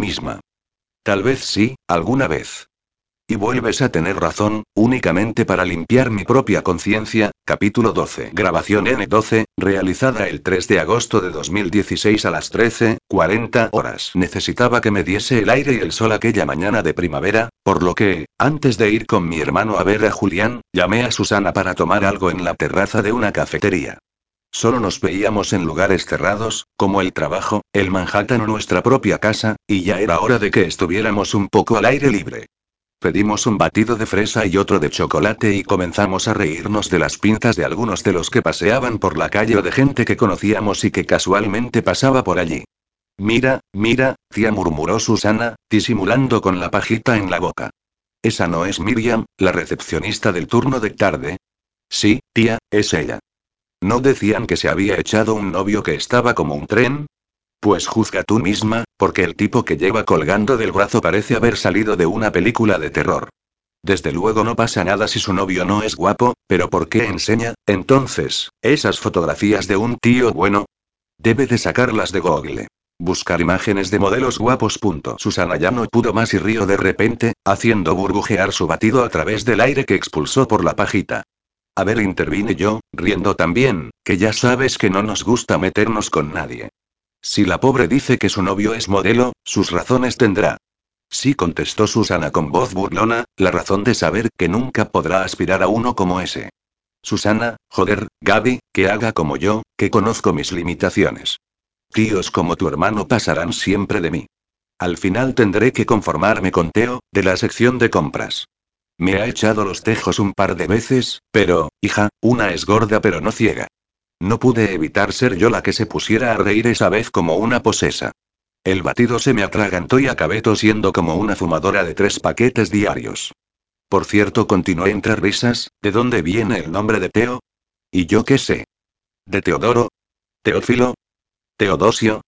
misma. Tal vez sí, alguna vez. Y vuelves a tener razón, únicamente para limpiar mi propia conciencia. Capítulo 12. Grabación N12, realizada el 3 de agosto de 2016 a las 13:40 horas. Necesitaba que me diese el aire y el sol aquella mañana de primavera, por lo que, antes de ir con mi hermano a ver a Julián, llamé a Susana para tomar algo en la terraza de una cafetería. Solo nos veíamos en lugares cerrados, como el trabajo, el Manhattan o nuestra propia casa, y ya era hora de que estuviéramos un poco al aire libre. Pedimos un batido de fresa y otro de chocolate y comenzamos a reírnos de las pintas de algunos de los que paseaban por la calle o de gente que conocíamos y que casualmente pasaba por allí. Mira, mira, tía murmuró Susana, disimulando con la pajita en la boca. ¿Esa no es Miriam, la recepcionista del turno de tarde? Sí, tía, es ella. ¿No decían que se había echado un novio que estaba como un tren? Pues juzga tú misma, porque el tipo que lleva colgando del brazo parece haber salido de una película de terror. Desde luego no pasa nada si su novio no es guapo, pero ¿por qué enseña, entonces, esas fotografías de un tío bueno? Debe de sacarlas de Google. Buscar imágenes de modelos guapos. Susana ya no pudo más y río de repente, haciendo burbujear su batido a través del aire que expulsó por la pajita. A ver, intervine yo, riendo también, que ya sabes que no nos gusta meternos con nadie. Si la pobre dice que su novio es modelo, sus razones tendrá. Sí, contestó Susana con voz burlona, la razón de saber que nunca podrá aspirar a uno como ese. Susana, joder, Gaby, que haga como yo, que conozco mis limitaciones. Tíos como tu hermano pasarán siempre de mí. Al final tendré que conformarme con Teo, de la sección de compras. Me ha echado los tejos un par de veces, pero, hija, una es gorda pero no ciega. No pude evitar ser yo la que se pusiera a reír esa vez como una posesa. El batido se me atragantó y acabé tosiendo como una fumadora de tres paquetes diarios. Por cierto, continué entre risas, ¿de dónde viene el nombre de Teo? ¿Y yo qué sé? ¿De Teodoro? ¿Teófilo? ¿Teodosio?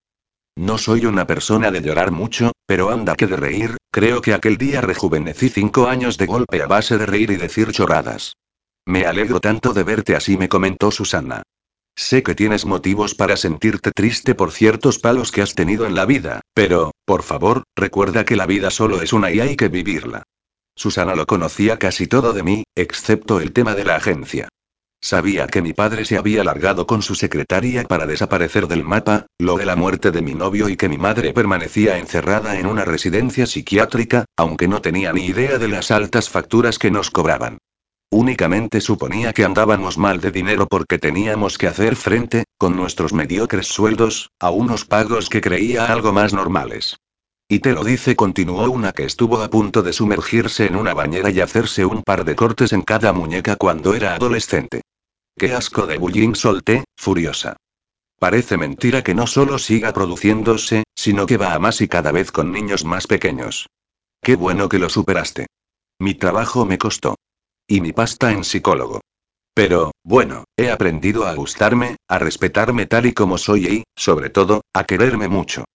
No soy una persona de llorar mucho, pero anda que de reír, creo que aquel día rejuvenecí cinco años de golpe a base de reír y decir chorradas. Me alegro tanto de verte así, me comentó Susana. Sé que tienes motivos para sentirte triste por ciertos palos que has tenido en la vida, pero, por favor, recuerda que la vida solo es una y hay que vivirla. Susana lo conocía casi todo de mí, excepto el tema de la agencia. Sabía que mi padre se había largado con su secretaria para desaparecer del mapa, lo de la muerte de mi novio y que mi madre permanecía encerrada en una residencia psiquiátrica, aunque no tenía ni idea de las altas facturas que nos cobraban. Únicamente suponía que andábamos mal de dinero porque teníamos que hacer frente, con nuestros mediocres sueldos, a unos pagos que creía algo más normales. Y te lo dice, continuó una que estuvo a punto de sumergirse en una bañera y hacerse un par de cortes en cada muñeca cuando era adolescente. Qué asco de bullying solté, furiosa. Parece mentira que no solo siga produciéndose, sino que va a más y cada vez con niños más pequeños. Qué bueno que lo superaste. Mi trabajo me costó. Y mi pasta en psicólogo. Pero, bueno, he aprendido a gustarme, a respetarme tal y como soy y, sobre todo, a quererme mucho.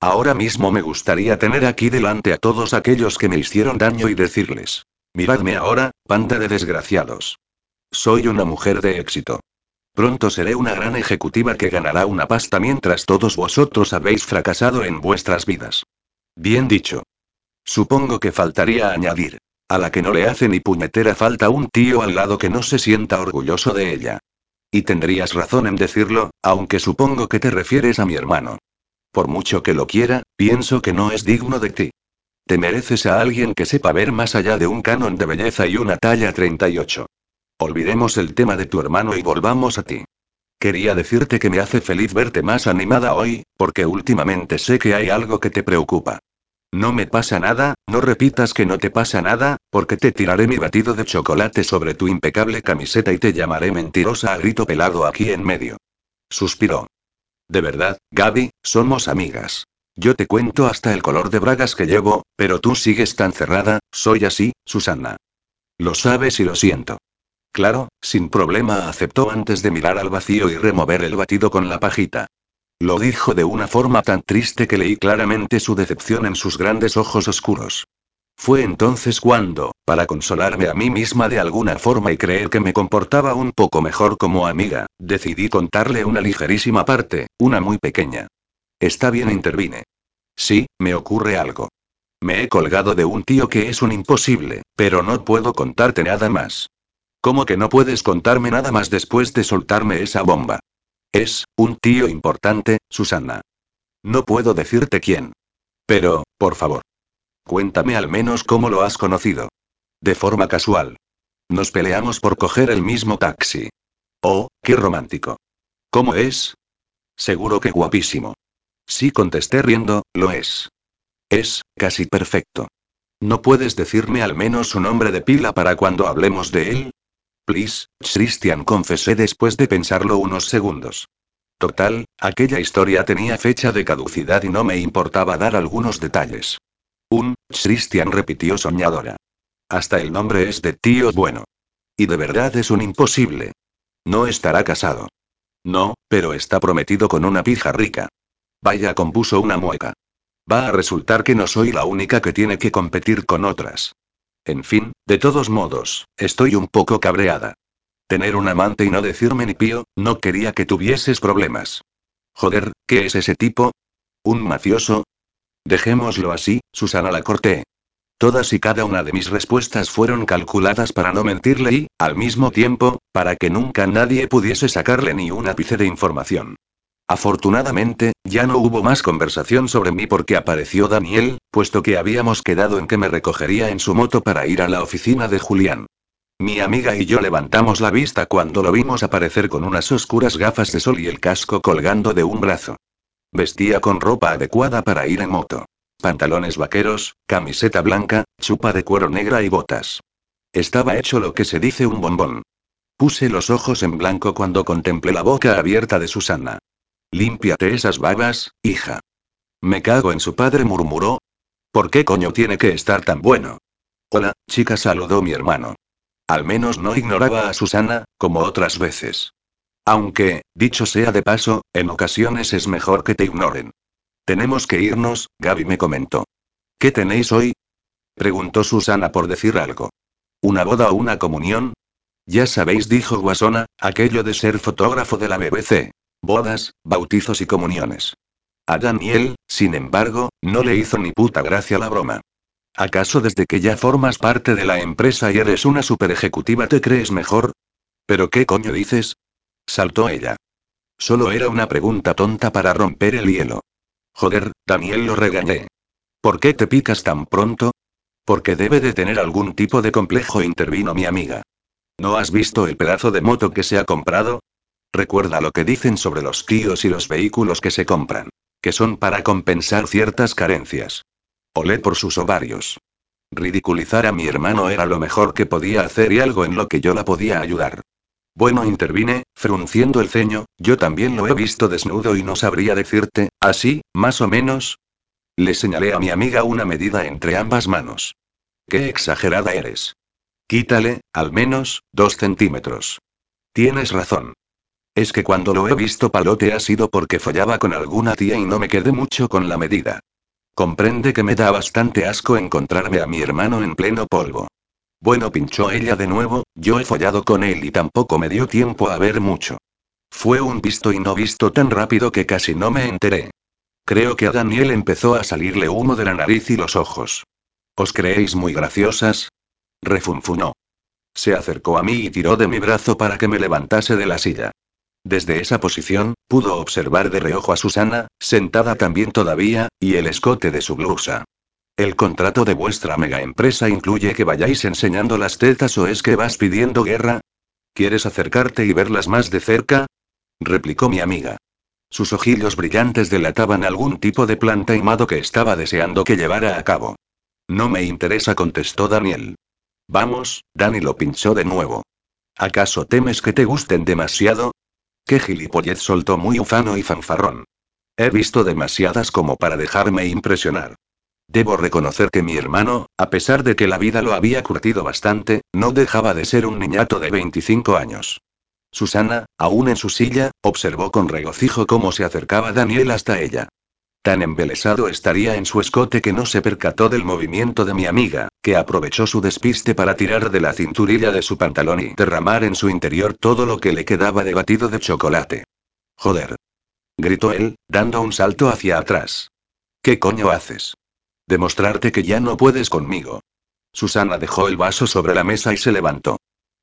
Ahora mismo me gustaría tener aquí delante a todos aquellos que me hicieron daño y decirles, miradme ahora, panda de desgraciados. Soy una mujer de éxito. Pronto seré una gran ejecutiva que ganará una pasta mientras todos vosotros habéis fracasado en vuestras vidas. Bien dicho. Supongo que faltaría añadir. A la que no le hace ni puñetera falta un tío al lado que no se sienta orgulloso de ella. Y tendrías razón en decirlo, aunque supongo que te refieres a mi hermano. Por mucho que lo quiera, pienso que no es digno de ti. Te mereces a alguien que sepa ver más allá de un canon de belleza y una talla 38. Olvidemos el tema de tu hermano y volvamos a ti. Quería decirte que me hace feliz verte más animada hoy, porque últimamente sé que hay algo que te preocupa. No me pasa nada, no repitas que no te pasa nada, porque te tiraré mi batido de chocolate sobre tu impecable camiseta y te llamaré mentirosa a grito pelado aquí en medio. Suspiró. De verdad, Gaby, somos amigas. Yo te cuento hasta el color de bragas que llevo, pero tú sigues tan cerrada, soy así, Susana. Lo sabes y lo siento. Claro, sin problema aceptó antes de mirar al vacío y remover el batido con la pajita. Lo dijo de una forma tan triste que leí claramente su decepción en sus grandes ojos oscuros. Fue entonces cuando, para consolarme a mí misma de alguna forma y creer que me comportaba un poco mejor como amiga, decidí contarle una ligerísima parte, una muy pequeña. Está bien, intervine. Sí, me ocurre algo. Me he colgado de un tío que es un imposible, pero no puedo contarte nada más. ¿Cómo que no puedes contarme nada más después de soltarme esa bomba? Es, un tío importante, Susana. No puedo decirte quién. Pero, por favor. Cuéntame al menos cómo lo has conocido. De forma casual. Nos peleamos por coger el mismo taxi. Oh, qué romántico. ¿Cómo es? Seguro que guapísimo. Sí contesté riendo, lo es. Es, casi perfecto. ¿No puedes decirme al menos su nombre de pila para cuando hablemos de él? Please, Christian confesé después de pensarlo unos segundos. Total, aquella historia tenía fecha de caducidad y no me importaba dar algunos detalles. Un, Christian repitió soñadora. Hasta el nombre es de tío bueno. Y de verdad es un imposible. No estará casado. No, pero está prometido con una pija rica. Vaya, compuso una mueca. Va a resultar que no soy la única que tiene que competir con otras. En fin, de todos modos, estoy un poco cabreada. Tener un amante y no decirme ni pío, no quería que tuvieses problemas. Joder, ¿qué es ese tipo? ¿Un mafioso? Dejémoslo así, Susana la corté. Todas y cada una de mis respuestas fueron calculadas para no mentirle y, al mismo tiempo, para que nunca nadie pudiese sacarle ni un ápice de información. Afortunadamente, ya no hubo más conversación sobre mí porque apareció Daniel, puesto que habíamos quedado en que me recogería en su moto para ir a la oficina de Julián. Mi amiga y yo levantamos la vista cuando lo vimos aparecer con unas oscuras gafas de sol y el casco colgando de un brazo. Vestía con ropa adecuada para ir en moto. Pantalones vaqueros, camiseta blanca, chupa de cuero negra y botas. Estaba hecho lo que se dice un bombón. Puse los ojos en blanco cuando contemplé la boca abierta de Susana. Límpiate esas babas, hija. Me cago en su padre, murmuró. ¿Por qué coño tiene que estar tan bueno? Hola, chica, saludó mi hermano. Al menos no ignoraba a Susana, como otras veces. Aunque, dicho sea de paso, en ocasiones es mejor que te ignoren. Tenemos que irnos, Gaby me comentó. ¿Qué tenéis hoy? preguntó Susana por decir algo. ¿Una boda o una comunión? Ya sabéis, dijo Guasona, aquello de ser fotógrafo de la BBC. Bodas, bautizos y comuniones. A Daniel, sin embargo, no le hizo ni puta gracia la broma. ¿Acaso desde que ya formas parte de la empresa y eres una super ejecutiva te crees mejor? ¿Pero qué coño dices? Saltó ella. Solo era una pregunta tonta para romper el hielo. Joder, Daniel lo regañé. ¿Por qué te picas tan pronto? Porque debe de tener algún tipo de complejo, intervino mi amiga. ¿No has visto el pedazo de moto que se ha comprado? Recuerda lo que dicen sobre los tíos y los vehículos que se compran. Que son para compensar ciertas carencias. Olé por sus ovarios. Ridiculizar a mi hermano era lo mejor que podía hacer y algo en lo que yo la podía ayudar. Bueno, intervine, frunciendo el ceño, yo también lo he visto desnudo y no sabría decirte, así, más o menos. Le señalé a mi amiga una medida entre ambas manos. Qué exagerada eres. Quítale, al menos, dos centímetros. Tienes razón. Es que cuando lo he visto palote ha sido porque follaba con alguna tía y no me quedé mucho con la medida. Comprende que me da bastante asco encontrarme a mi hermano en pleno polvo. Bueno, pinchó ella de nuevo, yo he follado con él y tampoco me dio tiempo a ver mucho. Fue un visto y no visto tan rápido que casi no me enteré. Creo que a Daniel empezó a salirle humo de la nariz y los ojos. ¿Os creéis muy graciosas? Refunfunó. Se acercó a mí y tiró de mi brazo para que me levantase de la silla. Desde esa posición, pudo observar de reojo a Susana, sentada también todavía, y el escote de su blusa. ¿El contrato de vuestra mega empresa incluye que vayáis enseñando las tetas o es que vas pidiendo guerra? ¿Quieres acercarte y verlas más de cerca? replicó mi amiga. Sus ojillos brillantes delataban algún tipo de plan taimado que estaba deseando que llevara a cabo. No me interesa, contestó Daniel. Vamos, Dani lo pinchó de nuevo. ¿Acaso temes que te gusten demasiado? Qué gilipollez soltó muy ufano y fanfarrón. He visto demasiadas como para dejarme impresionar. Debo reconocer que mi hermano, a pesar de que la vida lo había curtido bastante, no dejaba de ser un niñato de 25 años. Susana, aún en su silla, observó con regocijo cómo se acercaba Daniel hasta ella. Tan embelesado estaría en su escote que no se percató del movimiento de mi amiga, que aprovechó su despiste para tirar de la cinturilla de su pantalón y derramar en su interior todo lo que le quedaba de batido de chocolate. Joder. Gritó él, dando un salto hacia atrás. ¿Qué coño haces? Demostrarte que ya no puedes conmigo. Susana dejó el vaso sobre la mesa y se levantó.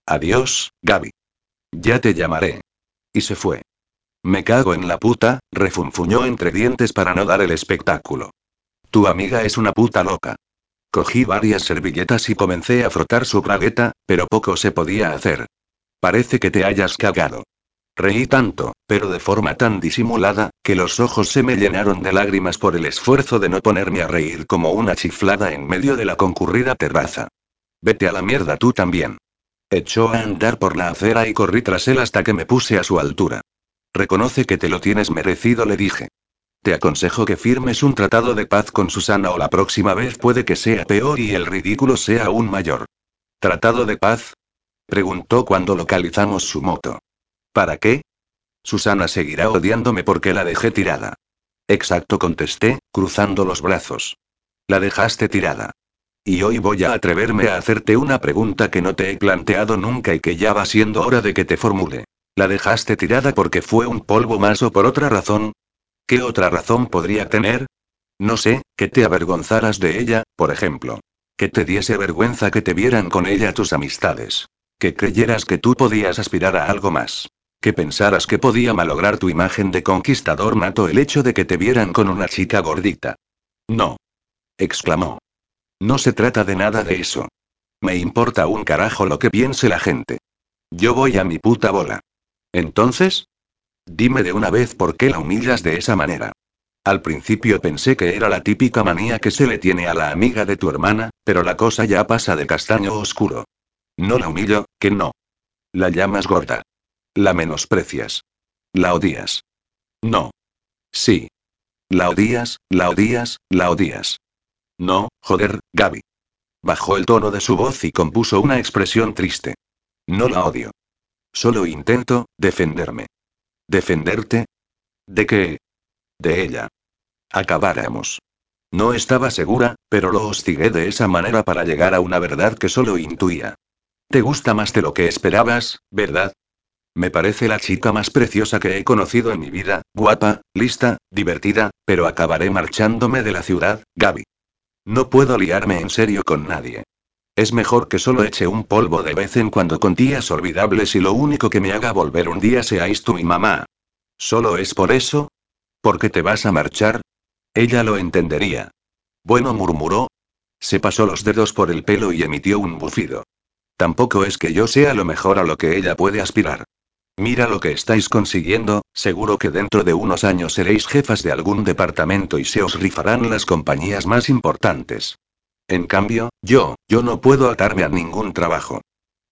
Adiós, Gaby. Ya te llamaré. Y se fue. Me cago en la puta, refunfuñó entre dientes para no dar el espectáculo. Tu amiga es una puta loca. Cogí varias servilletas y comencé a frotar su bragueta, pero poco se podía hacer. Parece que te hayas cagado. Reí tanto, pero de forma tan disimulada, que los ojos se me llenaron de lágrimas por el esfuerzo de no ponerme a reír como una chiflada en medio de la concurrida terraza. Vete a la mierda tú también. Echó a andar por la acera y corrí tras él hasta que me puse a su altura. Reconoce que te lo tienes merecido, le dije. Te aconsejo que firmes un tratado de paz con Susana o la próxima vez puede que sea peor y el ridículo sea aún mayor. ¿Tratado de paz? Preguntó cuando localizamos su moto. ¿Para qué? Susana seguirá odiándome porque la dejé tirada. Exacto, contesté, cruzando los brazos. La dejaste tirada. Y hoy voy a atreverme a hacerte una pregunta que no te he planteado nunca y que ya va siendo hora de que te formule. ¿La dejaste tirada porque fue un polvo más o por otra razón? ¿Qué otra razón podría tener? No sé, que te avergonzaras de ella, por ejemplo. Que te diese vergüenza que te vieran con ella tus amistades. Que creyeras que tú podías aspirar a algo más que pensaras que podía malograr tu imagen de conquistador nato el hecho de que te vieran con una chica gordita. No. exclamó. No se trata de nada de eso. Me importa un carajo lo que piense la gente. Yo voy a mi puta bola. Entonces, dime de una vez por qué la humillas de esa manera. Al principio pensé que era la típica manía que se le tiene a la amiga de tu hermana, pero la cosa ya pasa de castaño oscuro. No la humillo, que no. La llamas gorda. La menosprecias. La odias. No. Sí. La odias, la odias, la odias. No, joder, Gaby. Bajó el tono de su voz y compuso una expresión triste. No la odio. Solo intento, defenderme. ¿Defenderte? ¿De qué? De ella. Acabáramos. No estaba segura, pero lo hostigué de esa manera para llegar a una verdad que solo intuía. Te gusta más de lo que esperabas, ¿verdad? Me parece la chica más preciosa que he conocido en mi vida, guapa, lista, divertida, pero acabaré marchándome de la ciudad, Gaby. No puedo liarme en serio con nadie. Es mejor que solo eche un polvo de vez en cuando con días olvidables y lo único que me haga volver un día seáis tú y mamá. ¿Solo es por eso? ¿Por qué te vas a marchar? Ella lo entendería. Bueno, murmuró. Se pasó los dedos por el pelo y emitió un bufido. Tampoco es que yo sea lo mejor a lo que ella puede aspirar. Mira lo que estáis consiguiendo, seguro que dentro de unos años seréis jefas de algún departamento y se os rifarán las compañías más importantes. En cambio, yo, yo no puedo atarme a ningún trabajo.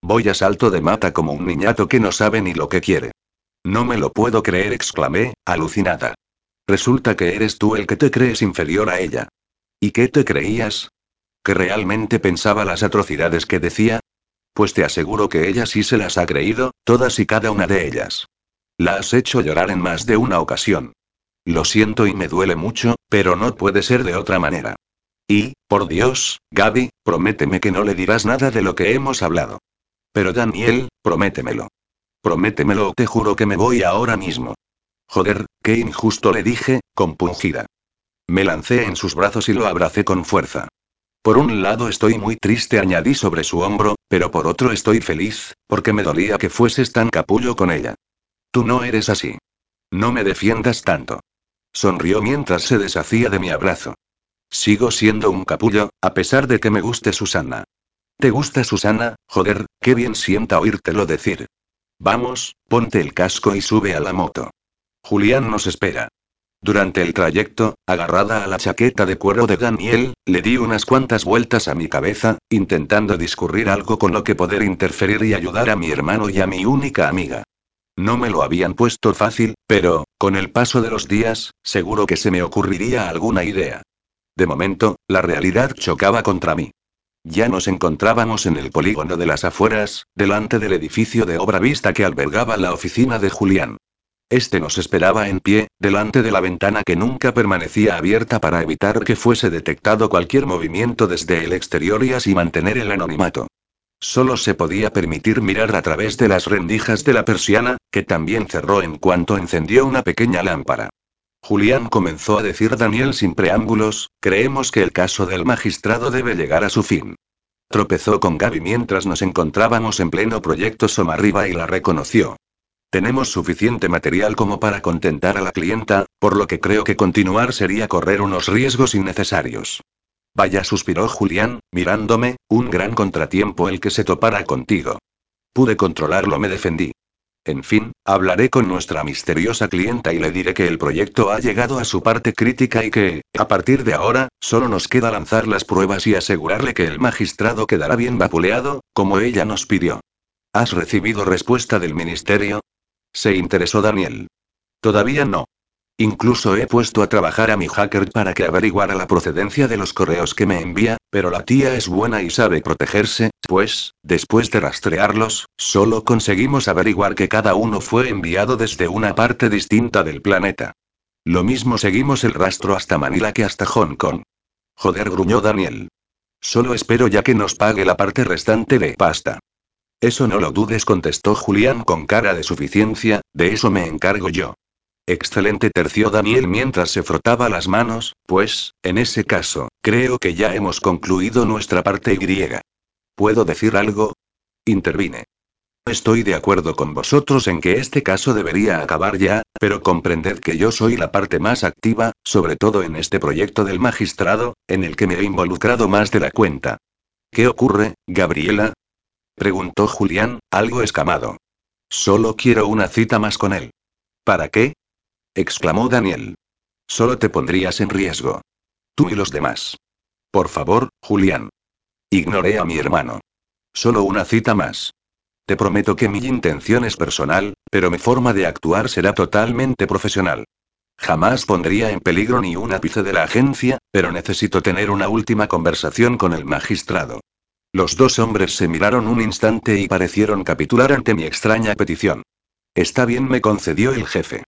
Voy a salto de mata como un niñato que no sabe ni lo que quiere. No me lo puedo creer, exclamé, alucinada. Resulta que eres tú el que te crees inferior a ella. ¿Y qué te creías? ¿Que realmente pensaba las atrocidades que decía? Pues te aseguro que ella sí se las ha creído, todas y cada una de ellas. La has hecho llorar en más de una ocasión. Lo siento y me duele mucho, pero no puede ser de otra manera. Y, por Dios, Gaby, prométeme que no le dirás nada de lo que hemos hablado. Pero Daniel, prométemelo. Prométemelo o te juro que me voy ahora mismo. Joder, qué injusto le dije, compungida. Me lancé en sus brazos y lo abracé con fuerza. Por un lado estoy muy triste, añadí sobre su hombro, pero por otro estoy feliz, porque me dolía que fueses tan capullo con ella. Tú no eres así. No me defiendas tanto. Sonrió mientras se deshacía de mi abrazo. Sigo siendo un capullo, a pesar de que me guste Susana. ¿Te gusta Susana? Joder, qué bien sienta oírtelo decir. Vamos, ponte el casco y sube a la moto. Julián nos espera. Durante el trayecto, agarrada a la chaqueta de cuero de Daniel, le di unas cuantas vueltas a mi cabeza, intentando discurrir algo con lo que poder interferir y ayudar a mi hermano y a mi única amiga. No me lo habían puesto fácil, pero, con el paso de los días, seguro que se me ocurriría alguna idea. De momento, la realidad chocaba contra mí. Ya nos encontrábamos en el polígono de las afueras, delante del edificio de obra vista que albergaba la oficina de Julián. Este nos esperaba en pie, delante de la ventana que nunca permanecía abierta para evitar que fuese detectado cualquier movimiento desde el exterior y así mantener el anonimato. Solo se podía permitir mirar a través de las rendijas de la persiana, que también cerró en cuanto encendió una pequeña lámpara. Julián comenzó a decir Daniel sin preámbulos, creemos que el caso del magistrado debe llegar a su fin. Tropezó con Gaby mientras nos encontrábamos en pleno proyecto Somarriba y la reconoció. Tenemos suficiente material como para contentar a la clienta, por lo que creo que continuar sería correr unos riesgos innecesarios. Vaya, suspiró Julián, mirándome, un gran contratiempo el que se topara contigo. Pude controlarlo, me defendí. En fin, hablaré con nuestra misteriosa clienta y le diré que el proyecto ha llegado a su parte crítica y que, a partir de ahora, solo nos queda lanzar las pruebas y asegurarle que el magistrado quedará bien vapuleado, como ella nos pidió. ¿Has recibido respuesta del ministerio? Se interesó Daniel. Todavía no. Incluso he puesto a trabajar a mi hacker para que averiguara la procedencia de los correos que me envía, pero la tía es buena y sabe protegerse, pues, después de rastrearlos, solo conseguimos averiguar que cada uno fue enviado desde una parte distinta del planeta. Lo mismo seguimos el rastro hasta Manila que hasta Hong Kong. Joder, gruñó Daniel. Solo espero ya que nos pague la parte restante de pasta. Eso no lo dudes, contestó Julián con cara de suficiencia, de eso me encargo yo. Excelente terció Daniel mientras se frotaba las manos, pues, en ese caso, creo que ya hemos concluido nuestra parte Y. ¿Puedo decir algo? Intervine. Estoy de acuerdo con vosotros en que este caso debería acabar ya, pero comprended que yo soy la parte más activa, sobre todo en este proyecto del magistrado, en el que me he involucrado más de la cuenta. ¿Qué ocurre, Gabriela? preguntó Julián, algo escamado. Solo quiero una cita más con él. ¿Para qué? Exclamó Daniel. Solo te pondrías en riesgo. Tú y los demás. Por favor, Julián. Ignoré a mi hermano. Solo una cita más. Te prometo que mi intención es personal, pero mi forma de actuar será totalmente profesional. Jamás pondría en peligro ni un ápice de la agencia, pero necesito tener una última conversación con el magistrado. Los dos hombres se miraron un instante y parecieron capitular ante mi extraña petición. Está bien, me concedió el jefe.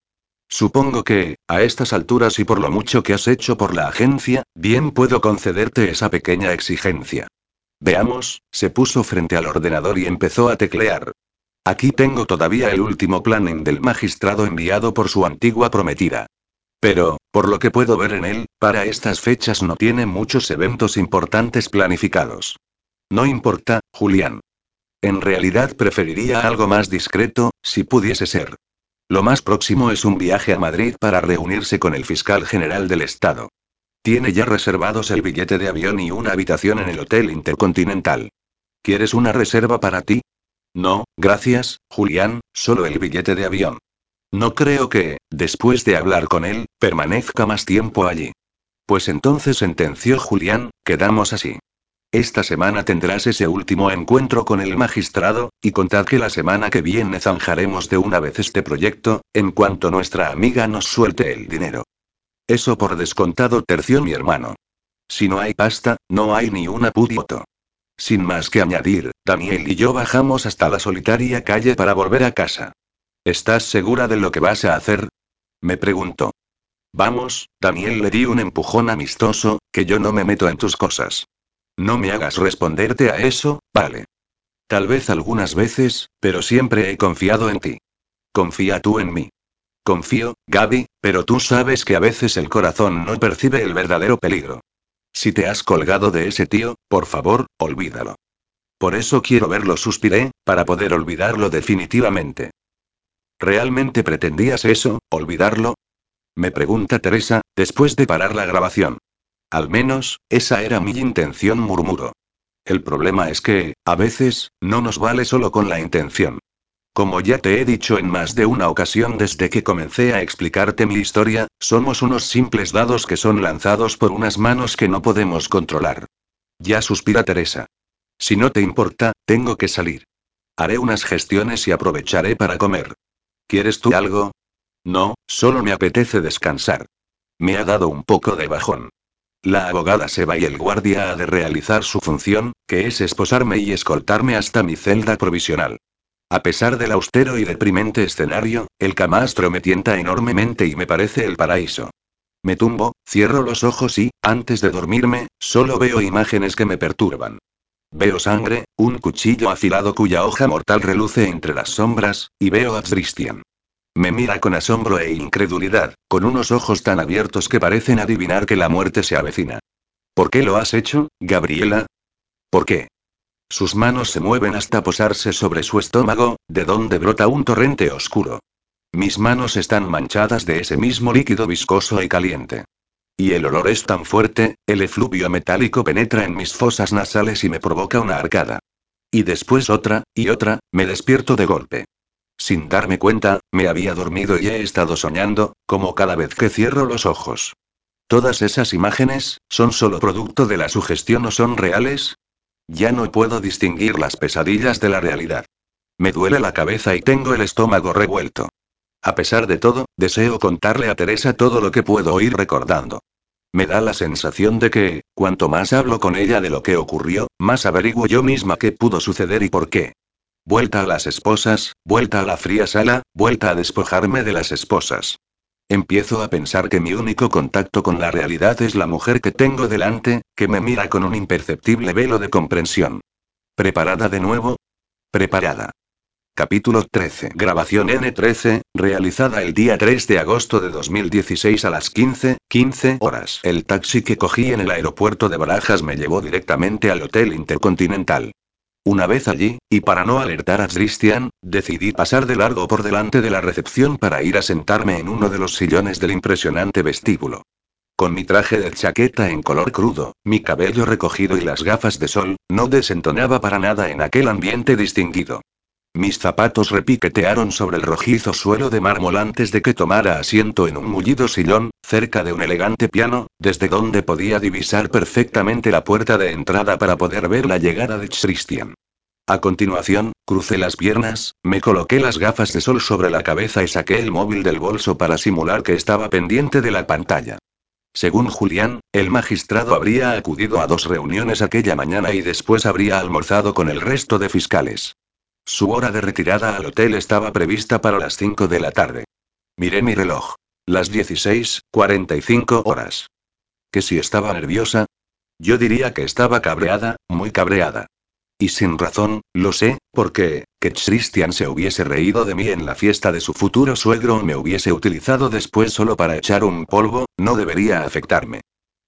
Supongo que, a estas alturas y por lo mucho que has hecho por la agencia, bien puedo concederte esa pequeña exigencia. Veamos, se puso frente al ordenador y empezó a teclear. Aquí tengo todavía el último planning del magistrado enviado por su antigua prometida. Pero, por lo que puedo ver en él, para estas fechas no tiene muchos eventos importantes planificados. No importa, Julián. En realidad preferiría algo más discreto, si pudiese ser. Lo más próximo es un viaje a Madrid para reunirse con el fiscal general del Estado. Tiene ya reservados el billete de avión y una habitación en el Hotel Intercontinental. ¿Quieres una reserva para ti? No, gracias, Julián, solo el billete de avión. No creo que, después de hablar con él, permanezca más tiempo allí. Pues entonces sentenció Julián, quedamos así. Esta semana tendrás ese último encuentro con el magistrado, y contad que la semana que viene zanjaremos de una vez este proyecto, en cuanto nuestra amiga nos suelte el dinero. Eso por descontado terció mi hermano. Si no hay pasta, no hay ni una pudioto. Sin más que añadir, Daniel y yo bajamos hasta la solitaria calle para volver a casa. ¿Estás segura de lo que vas a hacer? Me preguntó. Vamos, Daniel le di un empujón amistoso, que yo no me meto en tus cosas. No me hagas responderte a eso, vale. Tal vez algunas veces, pero siempre he confiado en ti. Confía tú en mí. Confío, Gaby, pero tú sabes que a veces el corazón no percibe el verdadero peligro. Si te has colgado de ese tío, por favor, olvídalo. Por eso quiero verlo, suspiré, para poder olvidarlo definitivamente. ¿Realmente pretendías eso, olvidarlo? Me pregunta Teresa, después de parar la grabación. Al menos, esa era mi intención, murmuró. El problema es que, a veces, no nos vale solo con la intención. Como ya te he dicho en más de una ocasión desde que comencé a explicarte mi historia, somos unos simples dados que son lanzados por unas manos que no podemos controlar. Ya suspira Teresa. Si no te importa, tengo que salir. Haré unas gestiones y aprovecharé para comer. ¿Quieres tú algo? No, solo me apetece descansar. Me ha dado un poco de bajón. La abogada se va y el guardia ha de realizar su función, que es esposarme y escoltarme hasta mi celda provisional. A pesar del austero y deprimente escenario, el camastro me tienta enormemente y me parece el paraíso. Me tumbo, cierro los ojos y, antes de dormirme, solo veo imágenes que me perturban. Veo sangre, un cuchillo afilado cuya hoja mortal reluce entre las sombras, y veo a Christian. Me mira con asombro e incredulidad, con unos ojos tan abiertos que parecen adivinar que la muerte se avecina. ¿Por qué lo has hecho, Gabriela? ¿Por qué? Sus manos se mueven hasta posarse sobre su estómago, de donde brota un torrente oscuro. Mis manos están manchadas de ese mismo líquido viscoso y caliente. Y el olor es tan fuerte, el efluvio metálico penetra en mis fosas nasales y me provoca una arcada. Y después otra, y otra, me despierto de golpe. Sin darme cuenta, me había dormido y he estado soñando, como cada vez que cierro los ojos. ¿Todas esas imágenes, son solo producto de la sugestión o son reales? Ya no puedo distinguir las pesadillas de la realidad. Me duele la cabeza y tengo el estómago revuelto. A pesar de todo, deseo contarle a Teresa todo lo que puedo ir recordando. Me da la sensación de que, cuanto más hablo con ella de lo que ocurrió, más averiguo yo misma qué pudo suceder y por qué. Vuelta a las esposas, vuelta a la fría sala, vuelta a despojarme de las esposas. Empiezo a pensar que mi único contacto con la realidad es la mujer que tengo delante, que me mira con un imperceptible velo de comprensión. ¿Preparada de nuevo? Preparada. Capítulo 13. Grabación N13, realizada el día 3 de agosto de 2016 a las 15, 15 horas. El taxi que cogí en el aeropuerto de Barajas me llevó directamente al Hotel Intercontinental. Una vez allí, y para no alertar a Christian, decidí pasar de largo por delante de la recepción para ir a sentarme en uno de los sillones del impresionante vestíbulo. Con mi traje de chaqueta en color crudo, mi cabello recogido y las gafas de sol, no desentonaba para nada en aquel ambiente distinguido. Mis zapatos repiquetearon sobre el rojizo suelo de mármol antes de que tomara asiento en un mullido sillón, cerca de un elegante piano, desde donde podía divisar perfectamente la puerta de entrada para poder ver la llegada de Christian. A continuación, crucé las piernas, me coloqué las gafas de sol sobre la cabeza y saqué el móvil del bolso para simular que estaba pendiente de la pantalla. Según Julián, el magistrado habría acudido a dos reuniones aquella mañana y después habría almorzado con el resto de fiscales. Su hora de retirada al hotel estaba prevista para las 5 de la tarde. Miré mi reloj. Las 16:45 horas. ¿Que si estaba nerviosa? Yo diría que estaba cabreada, muy cabreada. Y sin razón, lo sé, porque, que Christian se hubiese reído de mí en la fiesta de su futuro suegro o me hubiese utilizado después solo para echar un polvo, no debería afectarme.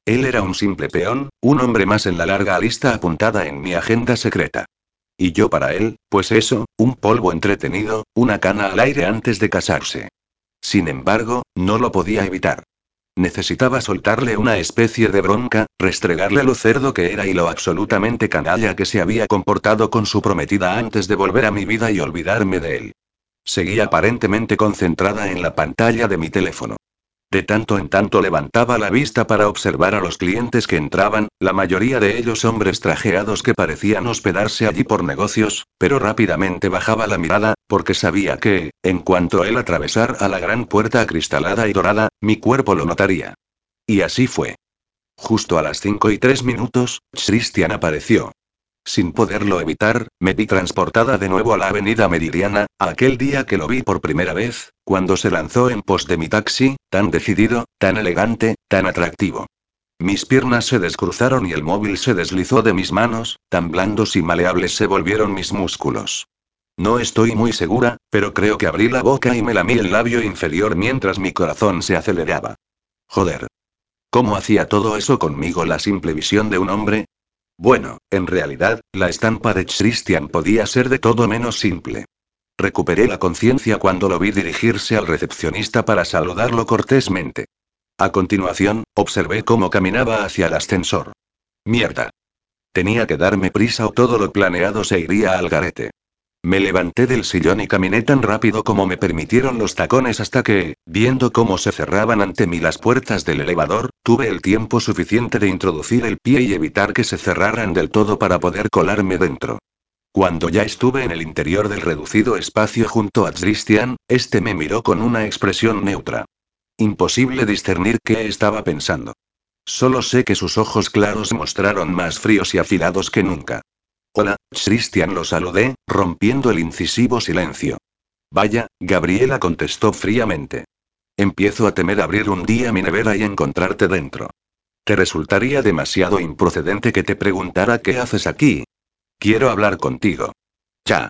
Él era un simple peón, un hombre más en la larga lista apuntada en mi agenda secreta. Y yo para él, pues eso, un polvo entretenido, una cana al aire antes de casarse. Sin embargo, no lo podía evitar. Necesitaba soltarle una especie de bronca, restregarle lo cerdo que era y lo absolutamente canalla que se había comportado con su prometida antes de volver a mi vida y olvidarme de él. Seguía aparentemente concentrada en la pantalla de mi teléfono. De tanto en tanto levantaba la vista para observar a los clientes que entraban, la mayoría de ellos hombres trajeados que parecían hospedarse allí por negocios, pero rápidamente bajaba la mirada, porque sabía que, en cuanto él atravesara a la gran puerta acristalada y dorada, mi cuerpo lo notaría. Y así fue. Justo a las 5 y 3 minutos, Christian apareció. Sin poderlo evitar, me vi transportada de nuevo a la avenida Meridiana, aquel día que lo vi por primera vez, cuando se lanzó en pos de mi taxi, tan decidido, tan elegante, tan atractivo. Mis piernas se descruzaron y el móvil se deslizó de mis manos, tan blandos y maleables se volvieron mis músculos. No estoy muy segura, pero creo que abrí la boca y me lamí el labio inferior mientras mi corazón se aceleraba. Joder. ¿Cómo hacía todo eso conmigo la simple visión de un hombre? Bueno, en realidad, la estampa de Christian podía ser de todo menos simple. Recuperé la conciencia cuando lo vi dirigirse al recepcionista para saludarlo cortésmente. A continuación, observé cómo caminaba hacia el ascensor. Mierda. Tenía que darme prisa o todo lo planeado se iría al garete. Me levanté del sillón y caminé tan rápido como me permitieron los tacones hasta que, viendo cómo se cerraban ante mí las puertas del elevador, tuve el tiempo suficiente de introducir el pie y evitar que se cerraran del todo para poder colarme dentro. Cuando ya estuve en el interior del reducido espacio junto a Christian, este me miró con una expresión neutra. Imposible discernir qué estaba pensando. Solo sé que sus ojos claros mostraron más fríos y afilados que nunca. Hola, Christian lo saludé, rompiendo el incisivo silencio. Vaya, Gabriela contestó fríamente. Empiezo a temer abrir un día mi nevera y encontrarte dentro. ¿Te resultaría demasiado improcedente que te preguntara qué haces aquí? Quiero hablar contigo. Ya.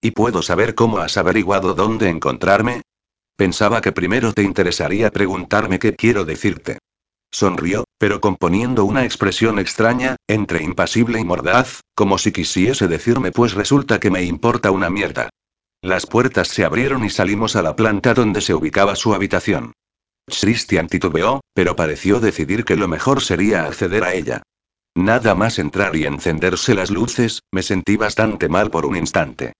¿Y puedo saber cómo has averiguado dónde encontrarme? Pensaba que primero te interesaría preguntarme qué quiero decirte. Sonrió, pero componiendo una expresión extraña, entre impasible y mordaz, como si quisiese decirme pues resulta que me importa una mierda. Las puertas se abrieron y salimos a la planta donde se ubicaba su habitación. Christian titubeó, pero pareció decidir que lo mejor sería acceder a ella. Nada más entrar y encenderse las luces, me sentí bastante mal por un instante.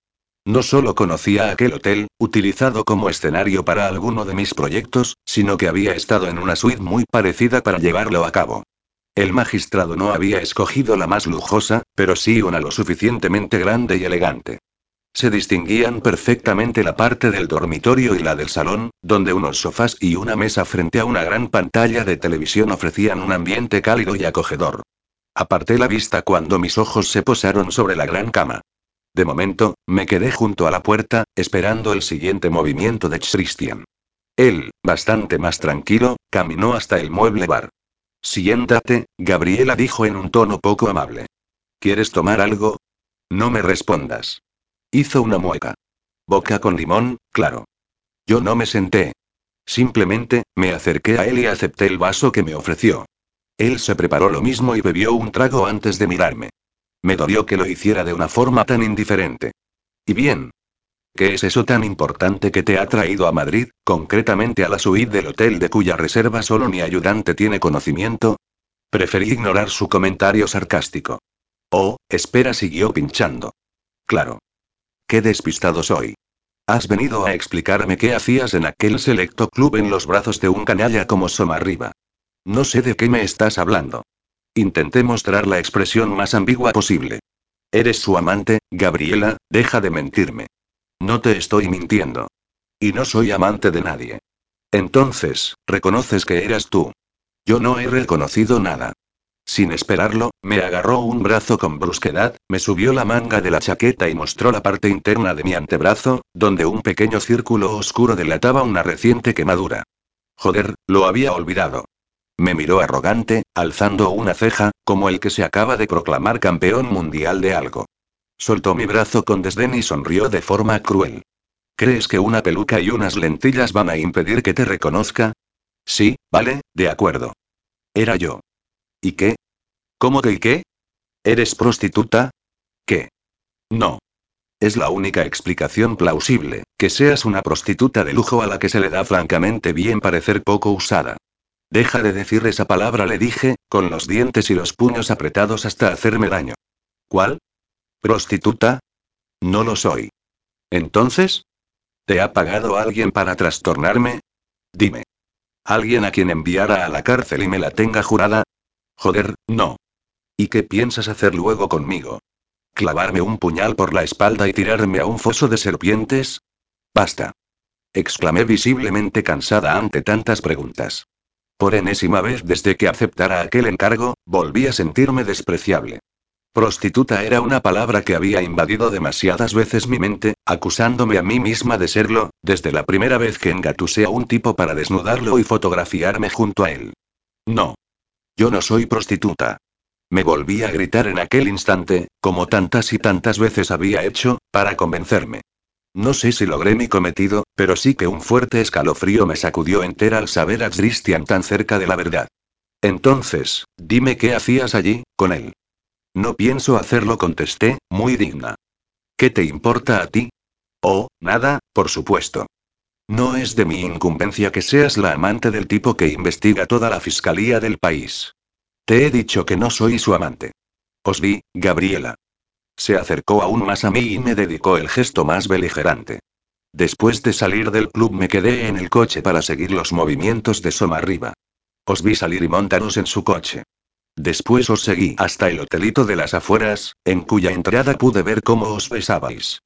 No solo conocía aquel hotel, utilizado como escenario para alguno de mis proyectos, sino que había estado en una suite muy parecida para llevarlo a cabo. El magistrado no había escogido la más lujosa, pero sí una lo suficientemente grande y elegante. Se distinguían perfectamente la parte del dormitorio y la del salón, donde unos sofás y una mesa frente a una gran pantalla de televisión ofrecían un ambiente cálido y acogedor. Aparté la vista cuando mis ojos se posaron sobre la gran cama. De momento, me quedé junto a la puerta, esperando el siguiente movimiento de Christian. Él, bastante más tranquilo, caminó hasta el mueble bar. Siéntate, Gabriela dijo en un tono poco amable. ¿Quieres tomar algo? No me respondas. Hizo una mueca. Boca con limón, claro. Yo no me senté. Simplemente, me acerqué a él y acepté el vaso que me ofreció. Él se preparó lo mismo y bebió un trago antes de mirarme. Me dolió que lo hiciera de una forma tan indiferente. ¿Y bien? ¿Qué es eso tan importante que te ha traído a Madrid, concretamente a la suite del hotel de cuya reserva solo mi ayudante tiene conocimiento? Preferí ignorar su comentario sarcástico. Oh, espera, siguió pinchando. Claro. Qué despistado soy. Has venido a explicarme qué hacías en aquel selecto club en los brazos de un canalla como Somarriba. No sé de qué me estás hablando. Intenté mostrar la expresión más ambigua posible. Eres su amante, Gabriela, deja de mentirme. No te estoy mintiendo. Y no soy amante de nadie. Entonces, reconoces que eras tú. Yo no he reconocido nada. Sin esperarlo, me agarró un brazo con brusquedad, me subió la manga de la chaqueta y mostró la parte interna de mi antebrazo, donde un pequeño círculo oscuro delataba una reciente quemadura. Joder, lo había olvidado. Me miró arrogante, alzando una ceja, como el que se acaba de proclamar campeón mundial de algo. Soltó mi brazo con desdén y sonrió de forma cruel. ¿Crees que una peluca y unas lentillas van a impedir que te reconozca? Sí, vale, de acuerdo. Era yo. ¿Y qué? ¿Cómo que y qué? ¿Eres prostituta? ¿Qué? No. Es la única explicación plausible, que seas una prostituta de lujo a la que se le da francamente bien parecer poco usada. Deja de decir esa palabra, le dije, con los dientes y los puños apretados hasta hacerme daño. ¿Cuál? ¿Prostituta? No lo soy. ¿Entonces? ¿Te ha pagado alguien para trastornarme? Dime. ¿Alguien a quien enviara a la cárcel y me la tenga jurada? Joder, no. ¿Y qué piensas hacer luego conmigo? ¿Clavarme un puñal por la espalda y tirarme a un foso de serpientes? Basta. exclamé visiblemente cansada ante tantas preguntas. Por enésima vez desde que aceptara aquel encargo, volví a sentirme despreciable. Prostituta era una palabra que había invadido demasiadas veces mi mente, acusándome a mí misma de serlo, desde la primera vez que engatusé a un tipo para desnudarlo y fotografiarme junto a él. No. Yo no soy prostituta. Me volví a gritar en aquel instante, como tantas y tantas veces había hecho, para convencerme. No sé si logré mi cometido, pero sí que un fuerte escalofrío me sacudió entera al saber a Christian tan cerca de la verdad. Entonces, dime qué hacías allí, con él. No pienso hacerlo, contesté, muy digna. ¿Qué te importa a ti? Oh, nada, por supuesto. No es de mi incumbencia que seas la amante del tipo que investiga toda la fiscalía del país. Te he dicho que no soy su amante. Os vi, Gabriela. Se acercó aún más a mí y me dedicó el gesto más beligerante. Después de salir del club me quedé en el coche para seguir los movimientos de Somarriba. Os vi salir y montaros en su coche. Después os seguí hasta el hotelito de las afueras, en cuya entrada pude ver cómo os besabais.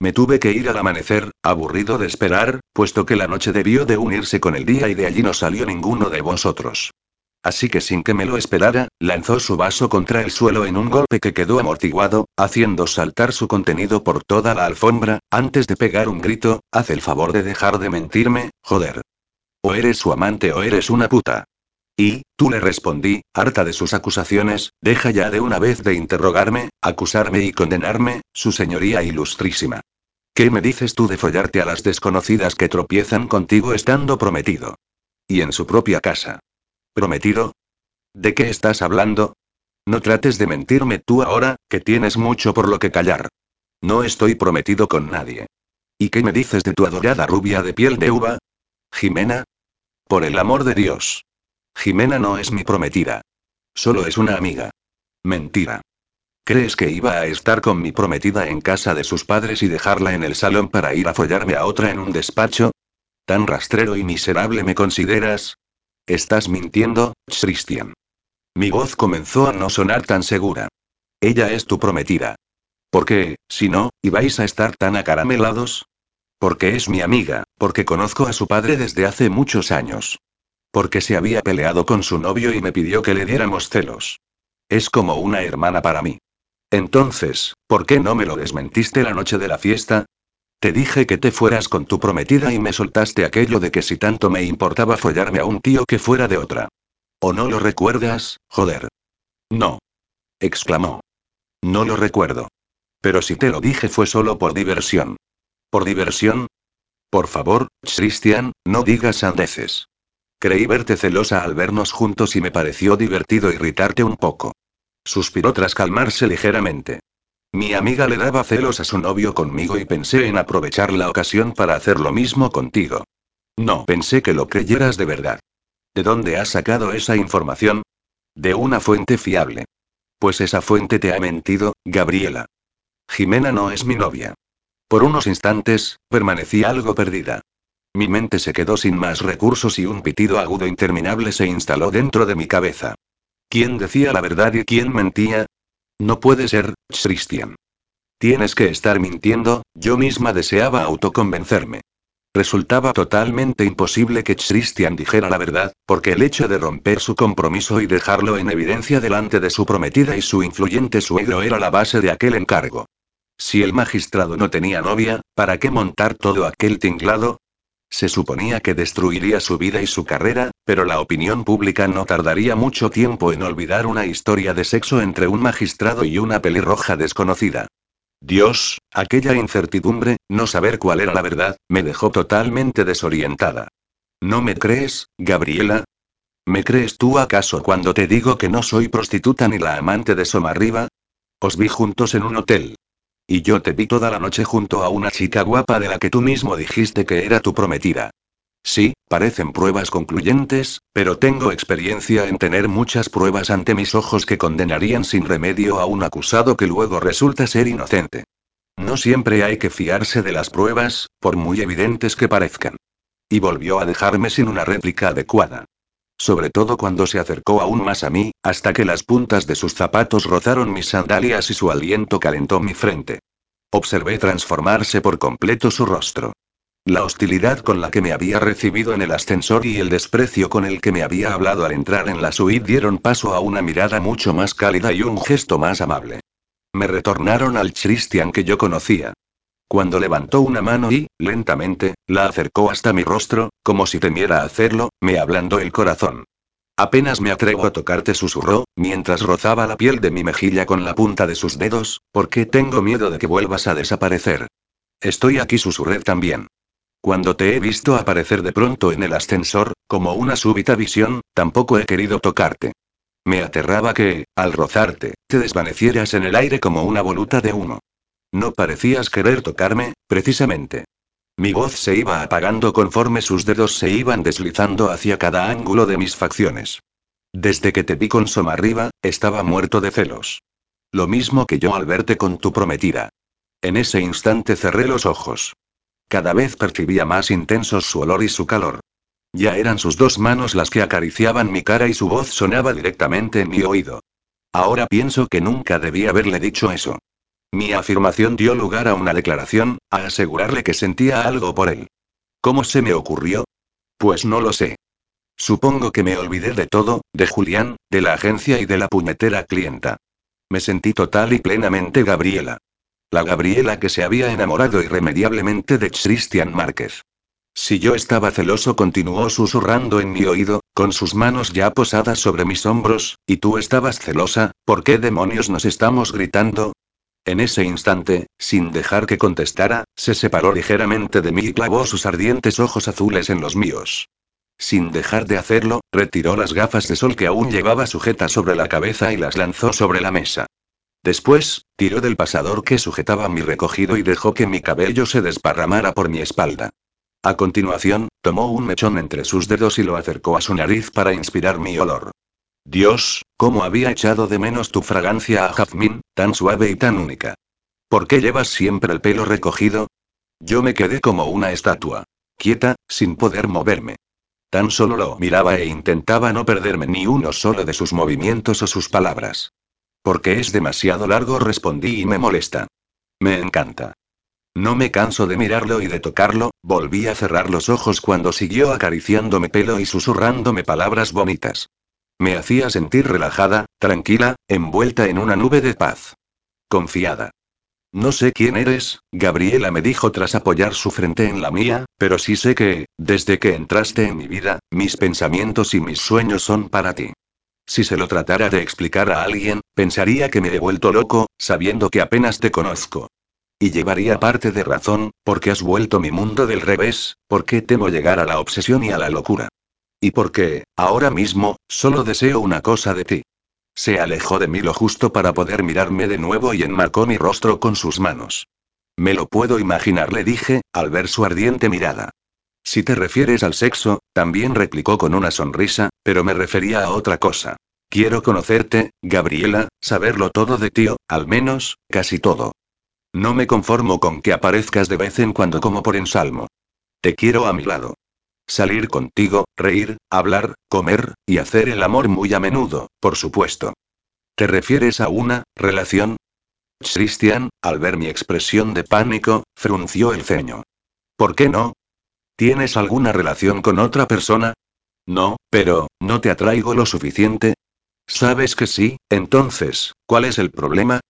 Me tuve que ir al amanecer, aburrido de esperar, puesto que la noche debió de unirse con el día y de allí no salió ninguno de vosotros. Así que sin que me lo esperara, lanzó su vaso contra el suelo en un golpe que quedó amortiguado, haciendo saltar su contenido por toda la alfombra, antes de pegar un grito, haz el favor de dejar de mentirme, joder. O eres su amante o eres una puta. Y, tú le respondí, harta de sus acusaciones, deja ya de una vez de interrogarme, acusarme y condenarme, su señoría ilustrísima. ¿Qué me dices tú de follarte a las desconocidas que tropiezan contigo estando prometido? Y en su propia casa. ¿Prometido? ¿De qué estás hablando? No trates de mentirme tú ahora, que tienes mucho por lo que callar. No estoy prometido con nadie. ¿Y qué me dices de tu adorada rubia de piel de uva? ¿Jimena? Por el amor de Dios. Jimena no es mi prometida. Solo es una amiga. Mentira. ¿Crees que iba a estar con mi prometida en casa de sus padres y dejarla en el salón para ir a follarme a otra en un despacho? ¿Tan rastrero y miserable me consideras? Estás mintiendo, Christian. Mi voz comenzó a no sonar tan segura. Ella es tu prometida. ¿Por qué, si no, ibais a estar tan acaramelados? Porque es mi amiga, porque conozco a su padre desde hace muchos años. Porque se había peleado con su novio y me pidió que le diéramos celos. Es como una hermana para mí. Entonces, ¿por qué no me lo desmentiste la noche de la fiesta? Te dije que te fueras con tu prometida y me soltaste aquello de que si tanto me importaba follarme a un tío que fuera de otra. ¿O no lo recuerdas, joder? No. exclamó. No lo recuerdo. Pero si te lo dije fue solo por diversión. ¿Por diversión? Por favor, Christian, no digas sandeces. Creí verte celosa al vernos juntos y me pareció divertido irritarte un poco. Suspiró tras calmarse ligeramente. Mi amiga le daba celos a su novio conmigo y pensé en aprovechar la ocasión para hacer lo mismo contigo. No pensé que lo creyeras de verdad. ¿De dónde has sacado esa información? De una fuente fiable. Pues esa fuente te ha mentido, Gabriela. Jimena no es mi novia. Por unos instantes, permanecí algo perdida. Mi mente se quedó sin más recursos y un pitido agudo interminable se instaló dentro de mi cabeza. ¿Quién decía la verdad y quién mentía? No puede ser, Christian. Tienes que estar mintiendo, yo misma deseaba autoconvencerme. Resultaba totalmente imposible que Christian dijera la verdad, porque el hecho de romper su compromiso y dejarlo en evidencia delante de su prometida y su influyente suegro era la base de aquel encargo. Si el magistrado no tenía novia, ¿para qué montar todo aquel tinglado? Se suponía que destruiría su vida y su carrera, pero la opinión pública no tardaría mucho tiempo en olvidar una historia de sexo entre un magistrado y una pelirroja desconocida. Dios, aquella incertidumbre, no saber cuál era la verdad, me dejó totalmente desorientada. ¿No me crees, Gabriela? ¿Me crees tú acaso cuando te digo que no soy prostituta ni la amante de Somarriba? Os vi juntos en un hotel. Y yo te vi toda la noche junto a una chica guapa de la que tú mismo dijiste que era tu prometida. Sí, parecen pruebas concluyentes, pero tengo experiencia en tener muchas pruebas ante mis ojos que condenarían sin remedio a un acusado que luego resulta ser inocente. No siempre hay que fiarse de las pruebas, por muy evidentes que parezcan. Y volvió a dejarme sin una réplica adecuada. Sobre todo cuando se acercó aún más a mí, hasta que las puntas de sus zapatos rozaron mis sandalias y su aliento calentó mi frente. Observé transformarse por completo su rostro. La hostilidad con la que me había recibido en el ascensor y el desprecio con el que me había hablado al entrar en la suite dieron paso a una mirada mucho más cálida y un gesto más amable. Me retornaron al Christian que yo conocía. Cuando levantó una mano y, lentamente, la acercó hasta mi rostro, como si temiera hacerlo, me ablandó el corazón. Apenas me atrevo a tocarte, susurró, mientras rozaba la piel de mi mejilla con la punta de sus dedos, porque tengo miedo de que vuelvas a desaparecer. Estoy aquí, susurré también. Cuando te he visto aparecer de pronto en el ascensor, como una súbita visión, tampoco he querido tocarte. Me aterraba que, al rozarte, te desvanecieras en el aire como una voluta de humo. No parecías querer tocarme, precisamente. Mi voz se iba apagando conforme sus dedos se iban deslizando hacia cada ángulo de mis facciones. Desde que te vi con Somarriba, estaba muerto de celos. Lo mismo que yo al verte con tu prometida. En ese instante cerré los ojos. Cada vez percibía más intensos su olor y su calor. Ya eran sus dos manos las que acariciaban mi cara y su voz sonaba directamente en mi oído. Ahora pienso que nunca debí haberle dicho eso. Mi afirmación dio lugar a una declaración, a asegurarle que sentía algo por él. ¿Cómo se me ocurrió? Pues no lo sé. Supongo que me olvidé de todo, de Julián, de la agencia y de la puñetera clienta. Me sentí total y plenamente Gabriela. La Gabriela que se había enamorado irremediablemente de Christian Márquez. Si yo estaba celoso, continuó susurrando en mi oído, con sus manos ya posadas sobre mis hombros, y tú estabas celosa, ¿por qué demonios nos estamos gritando? En ese instante, sin dejar que contestara, se separó ligeramente de mí y clavó sus ardientes ojos azules en los míos. Sin dejar de hacerlo, retiró las gafas de sol que aún llevaba sujetas sobre la cabeza y las lanzó sobre la mesa. Después, tiró del pasador que sujetaba mi recogido y dejó que mi cabello se desparramara por mi espalda. A continuación, tomó un mechón entre sus dedos y lo acercó a su nariz para inspirar mi olor. Dios, cómo había echado de menos tu fragancia a jazmín, tan suave y tan única. ¿Por qué llevas siempre el pelo recogido? Yo me quedé como una estatua. Quieta, sin poder moverme. Tan solo lo miraba e intentaba no perderme ni uno solo de sus movimientos o sus palabras. Porque es demasiado largo, respondí y me molesta. Me encanta. No me canso de mirarlo y de tocarlo, volví a cerrar los ojos cuando siguió acariciándome pelo y susurrándome palabras bonitas. Me hacía sentir relajada, tranquila, envuelta en una nube de paz. Confiada. No sé quién eres, Gabriela me dijo tras apoyar su frente en la mía, pero sí sé que, desde que entraste en mi vida, mis pensamientos y mis sueños son para ti. Si se lo tratara de explicar a alguien, pensaría que me he vuelto loco, sabiendo que apenas te conozco. Y llevaría parte de razón, porque has vuelto mi mundo del revés, porque temo llegar a la obsesión y a la locura. Y porque, ahora mismo, solo deseo una cosa de ti. Se alejó de mí lo justo para poder mirarme de nuevo y enmarcó mi rostro con sus manos. Me lo puedo imaginar, le dije, al ver su ardiente mirada. Si te refieres al sexo, también replicó con una sonrisa, pero me refería a otra cosa. Quiero conocerte, Gabriela, saberlo todo de ti, al menos, casi todo. No me conformo con que aparezcas de vez en cuando como por ensalmo. Te quiero a mi lado. Salir contigo, reír, hablar, comer, y hacer el amor muy a menudo, por supuesto. ¿Te refieres a una relación? Christian, al ver mi expresión de pánico, frunció el ceño. ¿Por qué no? ¿Tienes alguna relación con otra persona? No, pero, ¿no te atraigo lo suficiente? ¿Sabes que sí? Entonces, ¿cuál es el problema?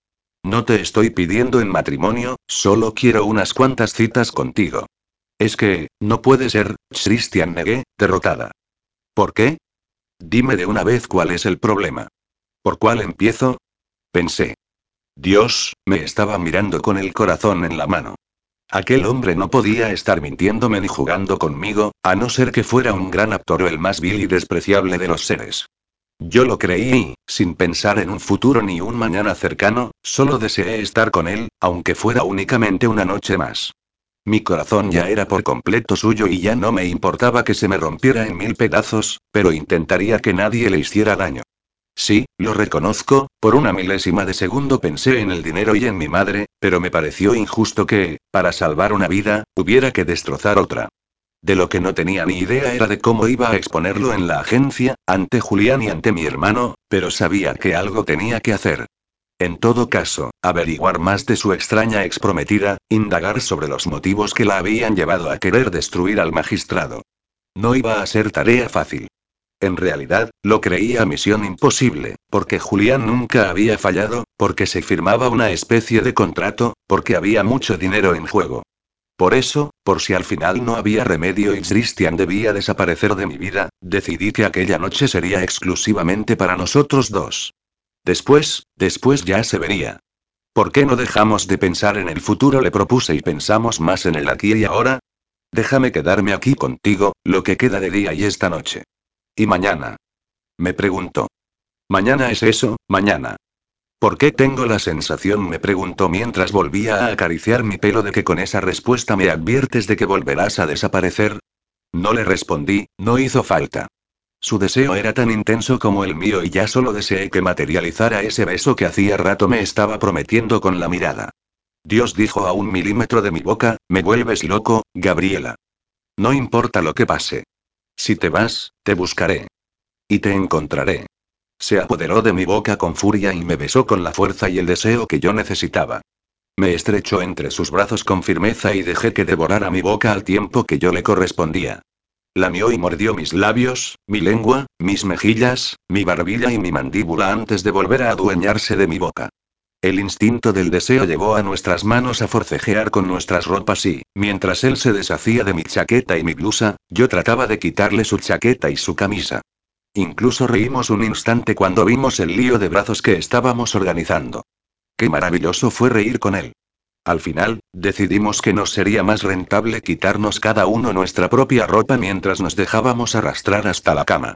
No te estoy pidiendo en matrimonio, solo quiero unas cuantas citas contigo. Es que, no puede ser, Christian negué, derrotada. ¿Por qué? Dime de una vez cuál es el problema. ¿Por cuál empiezo? Pensé. Dios, me estaba mirando con el corazón en la mano. Aquel hombre no podía estar mintiéndome ni jugando conmigo, a no ser que fuera un gran actor o el más vil y despreciable de los seres. Yo lo creí y, sin pensar en un futuro ni un mañana cercano, solo deseé estar con él, aunque fuera únicamente una noche más. Mi corazón ya era por completo suyo y ya no me importaba que se me rompiera en mil pedazos, pero intentaría que nadie le hiciera daño. Sí, lo reconozco, por una milésima de segundo pensé en el dinero y en mi madre, pero me pareció injusto que, para salvar una vida, hubiera que destrozar otra. De lo que no tenía ni idea era de cómo iba a exponerlo en la agencia, ante Julián y ante mi hermano, pero sabía que algo tenía que hacer. En todo caso, averiguar más de su extraña exprometida, indagar sobre los motivos que la habían llevado a querer destruir al magistrado. No iba a ser tarea fácil. En realidad, lo creía misión imposible, porque Julián nunca había fallado, porque se firmaba una especie de contrato, porque había mucho dinero en juego. Por eso, por si al final no había remedio y Christian debía desaparecer de mi vida, decidí que aquella noche sería exclusivamente para nosotros dos. Después, después ya se vería. ¿Por qué no dejamos de pensar en el futuro? Le propuse y pensamos más en el aquí y ahora. Déjame quedarme aquí contigo, lo que queda de día y esta noche. ¿Y mañana? Me preguntó. Mañana es eso, mañana. ¿Por qué tengo la sensación? me preguntó mientras volvía a acariciar mi pelo de que con esa respuesta me adviertes de que volverás a desaparecer. No le respondí, no hizo falta. Su deseo era tan intenso como el mío y ya solo deseé que materializara ese beso que hacía rato me estaba prometiendo con la mirada. Dios dijo a un milímetro de mi boca, me vuelves loco, Gabriela. No importa lo que pase. Si te vas, te buscaré. Y te encontraré. Se apoderó de mi boca con furia y me besó con la fuerza y el deseo que yo necesitaba. Me estrechó entre sus brazos con firmeza y dejé que devorara mi boca al tiempo que yo le correspondía. Lamió y mordió mis labios, mi lengua, mis mejillas, mi barbilla y mi mandíbula antes de volver a adueñarse de mi boca. El instinto del deseo llevó a nuestras manos a forcejear con nuestras ropas y, mientras él se deshacía de mi chaqueta y mi blusa, yo trataba de quitarle su chaqueta y su camisa. Incluso reímos un instante cuando vimos el lío de brazos que estábamos organizando. Qué maravilloso fue reír con él. Al final, decidimos que nos sería más rentable quitarnos cada uno nuestra propia ropa mientras nos dejábamos arrastrar hasta la cama.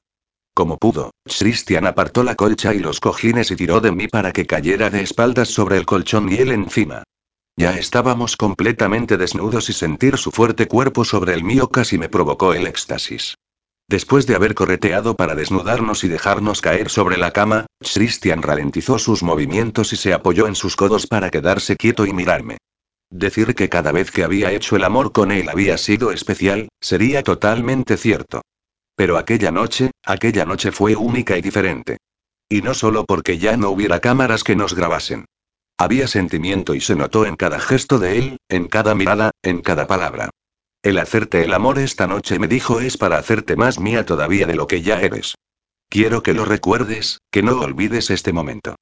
Como pudo, Christian apartó la colcha y los cojines y tiró de mí para que cayera de espaldas sobre el colchón y él encima. Ya estábamos completamente desnudos y sentir su fuerte cuerpo sobre el mío casi me provocó el éxtasis. Después de haber correteado para desnudarnos y dejarnos caer sobre la cama, Christian ralentizó sus movimientos y se apoyó en sus codos para quedarse quieto y mirarme. Decir que cada vez que había hecho el amor con él había sido especial, sería totalmente cierto. Pero aquella noche, aquella noche fue única y diferente. Y no solo porque ya no hubiera cámaras que nos grabasen. Había sentimiento y se notó en cada gesto de él, en cada mirada, en cada palabra. El hacerte el amor esta noche me dijo es para hacerte más mía todavía de lo que ya eres. Quiero que lo recuerdes, que no olvides este momento.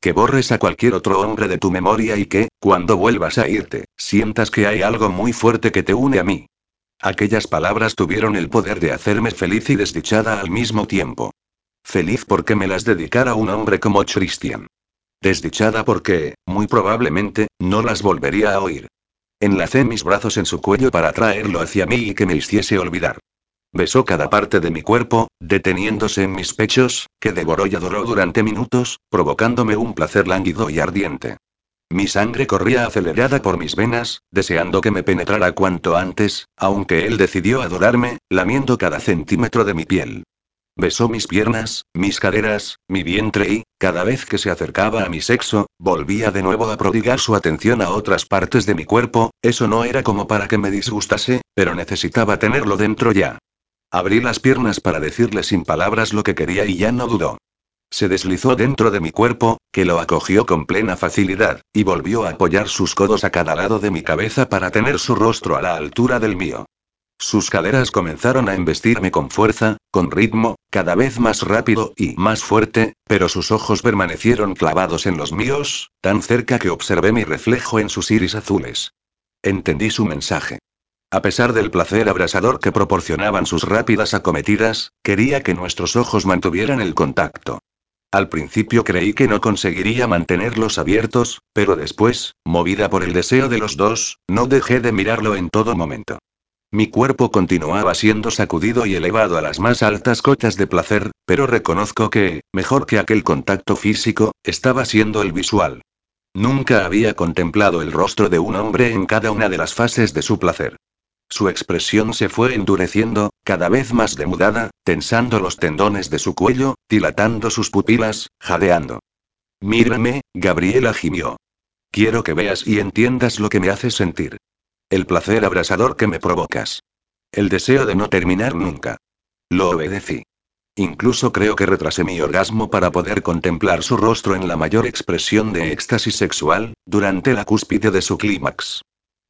Que borres a cualquier otro hombre de tu memoria y que, cuando vuelvas a irte, sientas que hay algo muy fuerte que te une a mí. Aquellas palabras tuvieron el poder de hacerme feliz y desdichada al mismo tiempo. Feliz porque me las dedicara un hombre como Christian. Desdichada porque, muy probablemente, no las volvería a oír. Enlacé mis brazos en su cuello para traerlo hacia mí y que me hiciese olvidar. Besó cada parte de mi cuerpo, deteniéndose en mis pechos, que devoró y adoró durante minutos, provocándome un placer lánguido y ardiente. Mi sangre corría acelerada por mis venas, deseando que me penetrara cuanto antes, aunque él decidió adorarme, lamiendo cada centímetro de mi piel. Besó mis piernas, mis caderas, mi vientre y, cada vez que se acercaba a mi sexo, volvía de nuevo a prodigar su atención a otras partes de mi cuerpo, eso no era como para que me disgustase, pero necesitaba tenerlo dentro ya. Abrí las piernas para decirle sin palabras lo que quería y ya no dudó. Se deslizó dentro de mi cuerpo, que lo acogió con plena facilidad, y volvió a apoyar sus codos a cada lado de mi cabeza para tener su rostro a la altura del mío. Sus caderas comenzaron a embestirme con fuerza, con ritmo, cada vez más rápido y más fuerte, pero sus ojos permanecieron clavados en los míos, tan cerca que observé mi reflejo en sus iris azules. Entendí su mensaje. A pesar del placer abrasador que proporcionaban sus rápidas acometidas, quería que nuestros ojos mantuvieran el contacto. Al principio creí que no conseguiría mantenerlos abiertos, pero después, movida por el deseo de los dos, no dejé de mirarlo en todo momento. Mi cuerpo continuaba siendo sacudido y elevado a las más altas cotas de placer, pero reconozco que, mejor que aquel contacto físico, estaba siendo el visual. Nunca había contemplado el rostro de un hombre en cada una de las fases de su placer. Su expresión se fue endureciendo, cada vez más demudada, tensando los tendones de su cuello, dilatando sus pupilas, jadeando. Mírame, Gabriela gimió. Quiero que veas y entiendas lo que me hace sentir. El placer abrasador que me provocas. El deseo de no terminar nunca. Lo obedecí. Incluso creo que retrasé mi orgasmo para poder contemplar su rostro en la mayor expresión de éxtasis sexual, durante la cúspide de su clímax.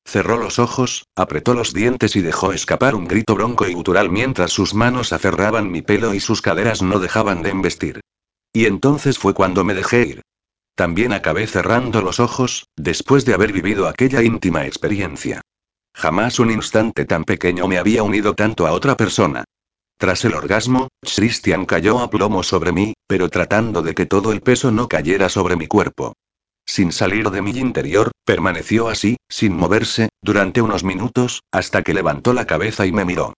Cerró los ojos, apretó los dientes y dejó escapar un grito bronco y gutural mientras sus manos aferraban mi pelo y sus caderas no dejaban de embestir. Y entonces fue cuando me dejé ir. También acabé cerrando los ojos, después de haber vivido aquella íntima experiencia. Jamás un instante tan pequeño me había unido tanto a otra persona. Tras el orgasmo, Christian cayó a plomo sobre mí, pero tratando de que todo el peso no cayera sobre mi cuerpo. Sin salir de mi interior, permaneció así, sin moverse, durante unos minutos, hasta que levantó la cabeza y me miró.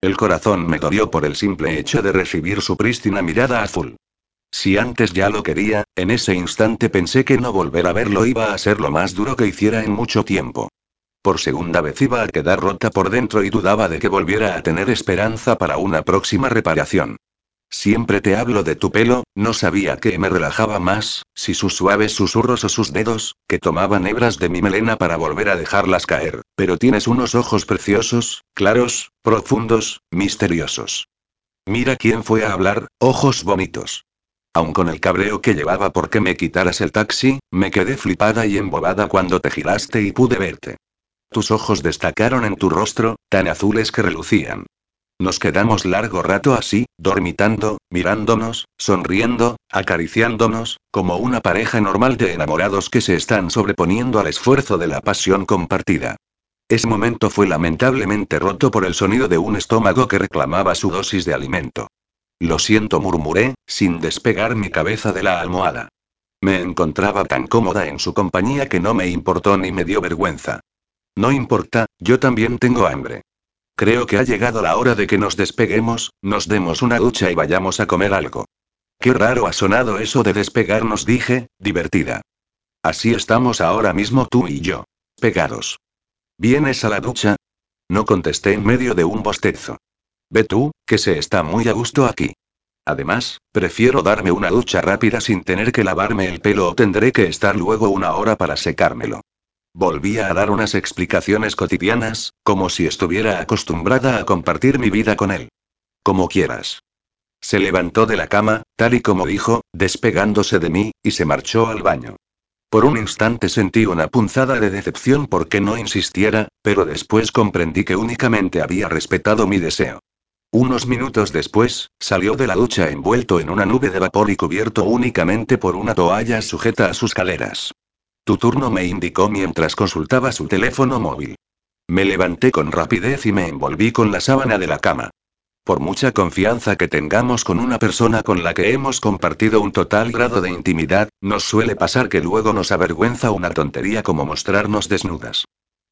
El corazón me dolió por el simple hecho de recibir su prístina mirada azul. Si antes ya lo quería, en ese instante pensé que no volver a verlo iba a ser lo más duro que hiciera en mucho tiempo. Por segunda vez iba a quedar rota por dentro y dudaba de que volviera a tener esperanza para una próxima reparación. Siempre te hablo de tu pelo, no sabía que me relajaba más, si sus suaves susurros o sus dedos, que tomaban hebras de mi melena para volver a dejarlas caer, pero tienes unos ojos preciosos, claros, profundos, misteriosos. Mira quién fue a hablar, ojos bonitos. Aun con el cabreo que llevaba porque me quitaras el taxi, me quedé flipada y embobada cuando te giraste y pude verte. Tus ojos destacaron en tu rostro, tan azules que relucían. Nos quedamos largo rato así, dormitando, mirándonos, sonriendo, acariciándonos, como una pareja normal de enamorados que se están sobreponiendo al esfuerzo de la pasión compartida. Ese momento fue lamentablemente roto por el sonido de un estómago que reclamaba su dosis de alimento. Lo siento, murmuré, sin despegar mi cabeza de la almohada. Me encontraba tan cómoda en su compañía que no me importó ni me dio vergüenza. No importa, yo también tengo hambre. Creo que ha llegado la hora de que nos despeguemos, nos demos una ducha y vayamos a comer algo. Qué raro ha sonado eso de despegarnos, dije, divertida. Así estamos ahora mismo tú y yo. Pegados. ¿Vienes a la ducha? No contesté en medio de un bostezo. Ve tú, que se está muy a gusto aquí. Además, prefiero darme una ducha rápida sin tener que lavarme el pelo o tendré que estar luego una hora para secármelo. Volvía a dar unas explicaciones cotidianas, como si estuviera acostumbrada a compartir mi vida con él. Como quieras. Se levantó de la cama, tal y como dijo, despegándose de mí, y se marchó al baño. Por un instante sentí una punzada de decepción porque no insistiera, pero después comprendí que únicamente había respetado mi deseo. Unos minutos después, salió de la ducha envuelto en una nube de vapor y cubierto únicamente por una toalla sujeta a sus caleras. Tu turno me indicó mientras consultaba su teléfono móvil. Me levanté con rapidez y me envolví con la sábana de la cama. Por mucha confianza que tengamos con una persona con la que hemos compartido un total grado de intimidad, nos suele pasar que luego nos avergüenza una tontería como mostrarnos desnudas.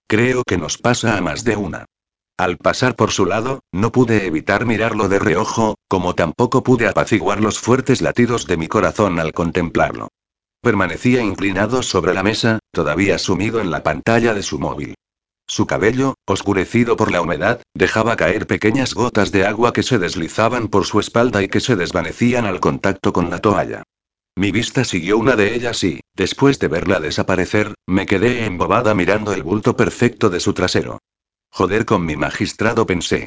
Creo que nos pasa a más de una. Al pasar por su lado, no pude evitar mirarlo de reojo, como tampoco pude apaciguar los fuertes latidos de mi corazón al contemplarlo. Permanecía inclinado sobre la mesa, todavía sumido en la pantalla de su móvil. Su cabello, oscurecido por la humedad, dejaba caer pequeñas gotas de agua que se deslizaban por su espalda y que se desvanecían al contacto con la toalla. Mi vista siguió una de ellas y, después de verla desaparecer, me quedé embobada mirando el bulto perfecto de su trasero. Joder con mi magistrado pensé.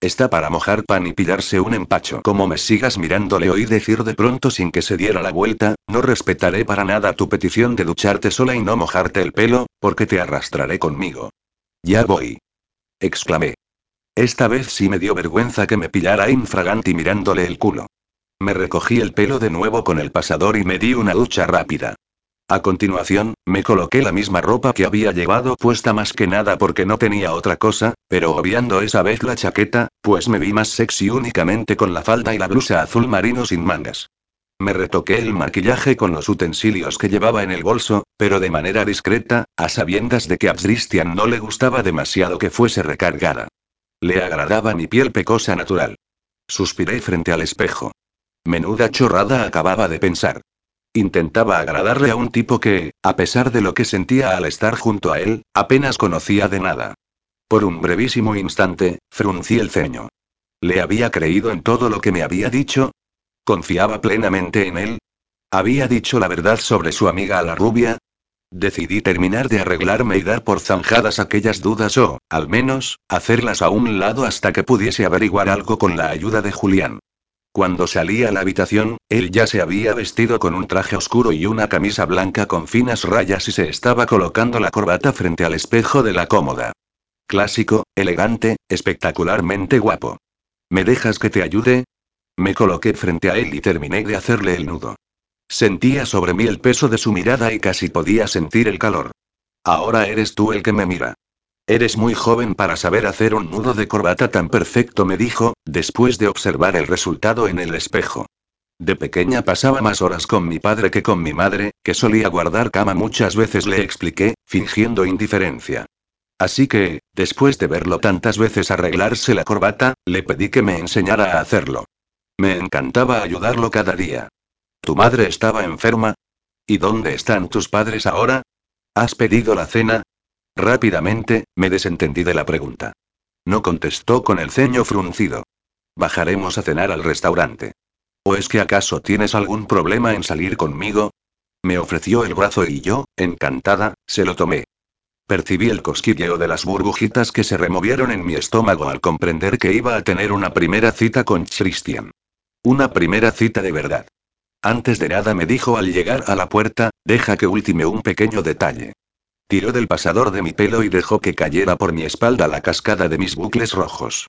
Está para mojar pan y pillarse un empacho. Como me sigas mirándole oí decir de pronto sin que se diera la vuelta, no respetaré para nada tu petición de ducharte sola y no mojarte el pelo, porque te arrastraré conmigo. Ya voy. exclamé. Esta vez sí me dio vergüenza que me pillara infraganti mirándole el culo. Me recogí el pelo de nuevo con el pasador y me di una ducha rápida. A continuación, me coloqué la misma ropa que había llevado puesta más que nada porque no tenía otra cosa, pero obviando esa vez la chaqueta, pues me vi más sexy únicamente con la falda y la blusa azul marino sin mangas. Me retoqué el maquillaje con los utensilios que llevaba en el bolso, pero de manera discreta, a sabiendas de que a Christian no le gustaba demasiado que fuese recargada. Le agradaba mi piel pecosa natural. Suspiré frente al espejo. Menuda chorrada acababa de pensar. Intentaba agradarle a un tipo que, a pesar de lo que sentía al estar junto a él, apenas conocía de nada. Por un brevísimo instante, fruncí el ceño. ¿Le había creído en todo lo que me había dicho? ¿Confiaba plenamente en él? ¿Había dicho la verdad sobre su amiga la rubia? Decidí terminar de arreglarme y dar por zanjadas aquellas dudas o, al menos, hacerlas a un lado hasta que pudiese averiguar algo con la ayuda de Julián. Cuando salí a la habitación, él ya se había vestido con un traje oscuro y una camisa blanca con finas rayas y se estaba colocando la corbata frente al espejo de la cómoda. Clásico, elegante, espectacularmente guapo. ¿Me dejas que te ayude? Me coloqué frente a él y terminé de hacerle el nudo. Sentía sobre mí el peso de su mirada y casi podía sentir el calor. Ahora eres tú el que me mira. Eres muy joven para saber hacer un nudo de corbata tan perfecto, me dijo, después de observar el resultado en el espejo. De pequeña pasaba más horas con mi padre que con mi madre, que solía guardar cama muchas veces, le expliqué, fingiendo indiferencia. Así que, después de verlo tantas veces arreglarse la corbata, le pedí que me enseñara a hacerlo. Me encantaba ayudarlo cada día. ¿Tu madre estaba enferma? ¿Y dónde están tus padres ahora? ¿Has pedido la cena? Rápidamente, me desentendí de la pregunta. No contestó con el ceño fruncido. Bajaremos a cenar al restaurante. ¿O es que acaso tienes algún problema en salir conmigo? Me ofreció el brazo y yo, encantada, se lo tomé. Percibí el cosquilleo de las burbujitas que se removieron en mi estómago al comprender que iba a tener una primera cita con Christian. Una primera cita de verdad. Antes de nada me dijo al llegar a la puerta, deja que ultime un pequeño detalle. Tiró del pasador de mi pelo y dejó que cayera por mi espalda la cascada de mis bucles rojos.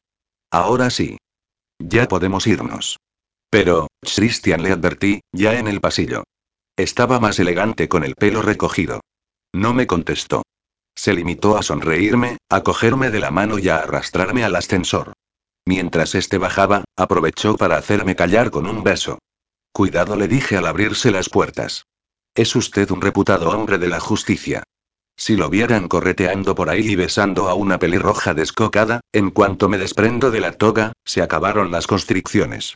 Ahora sí. Ya podemos irnos. Pero, Christian le advertí, ya en el pasillo. Estaba más elegante con el pelo recogido. No me contestó. Se limitó a sonreírme, a cogerme de la mano y a arrastrarme al ascensor. Mientras este bajaba, aprovechó para hacerme callar con un beso. Cuidado le dije al abrirse las puertas. Es usted un reputado hombre de la justicia. Si lo vieran correteando por ahí y besando a una pelirroja descocada, en cuanto me desprendo de la toga, se acabaron las constricciones.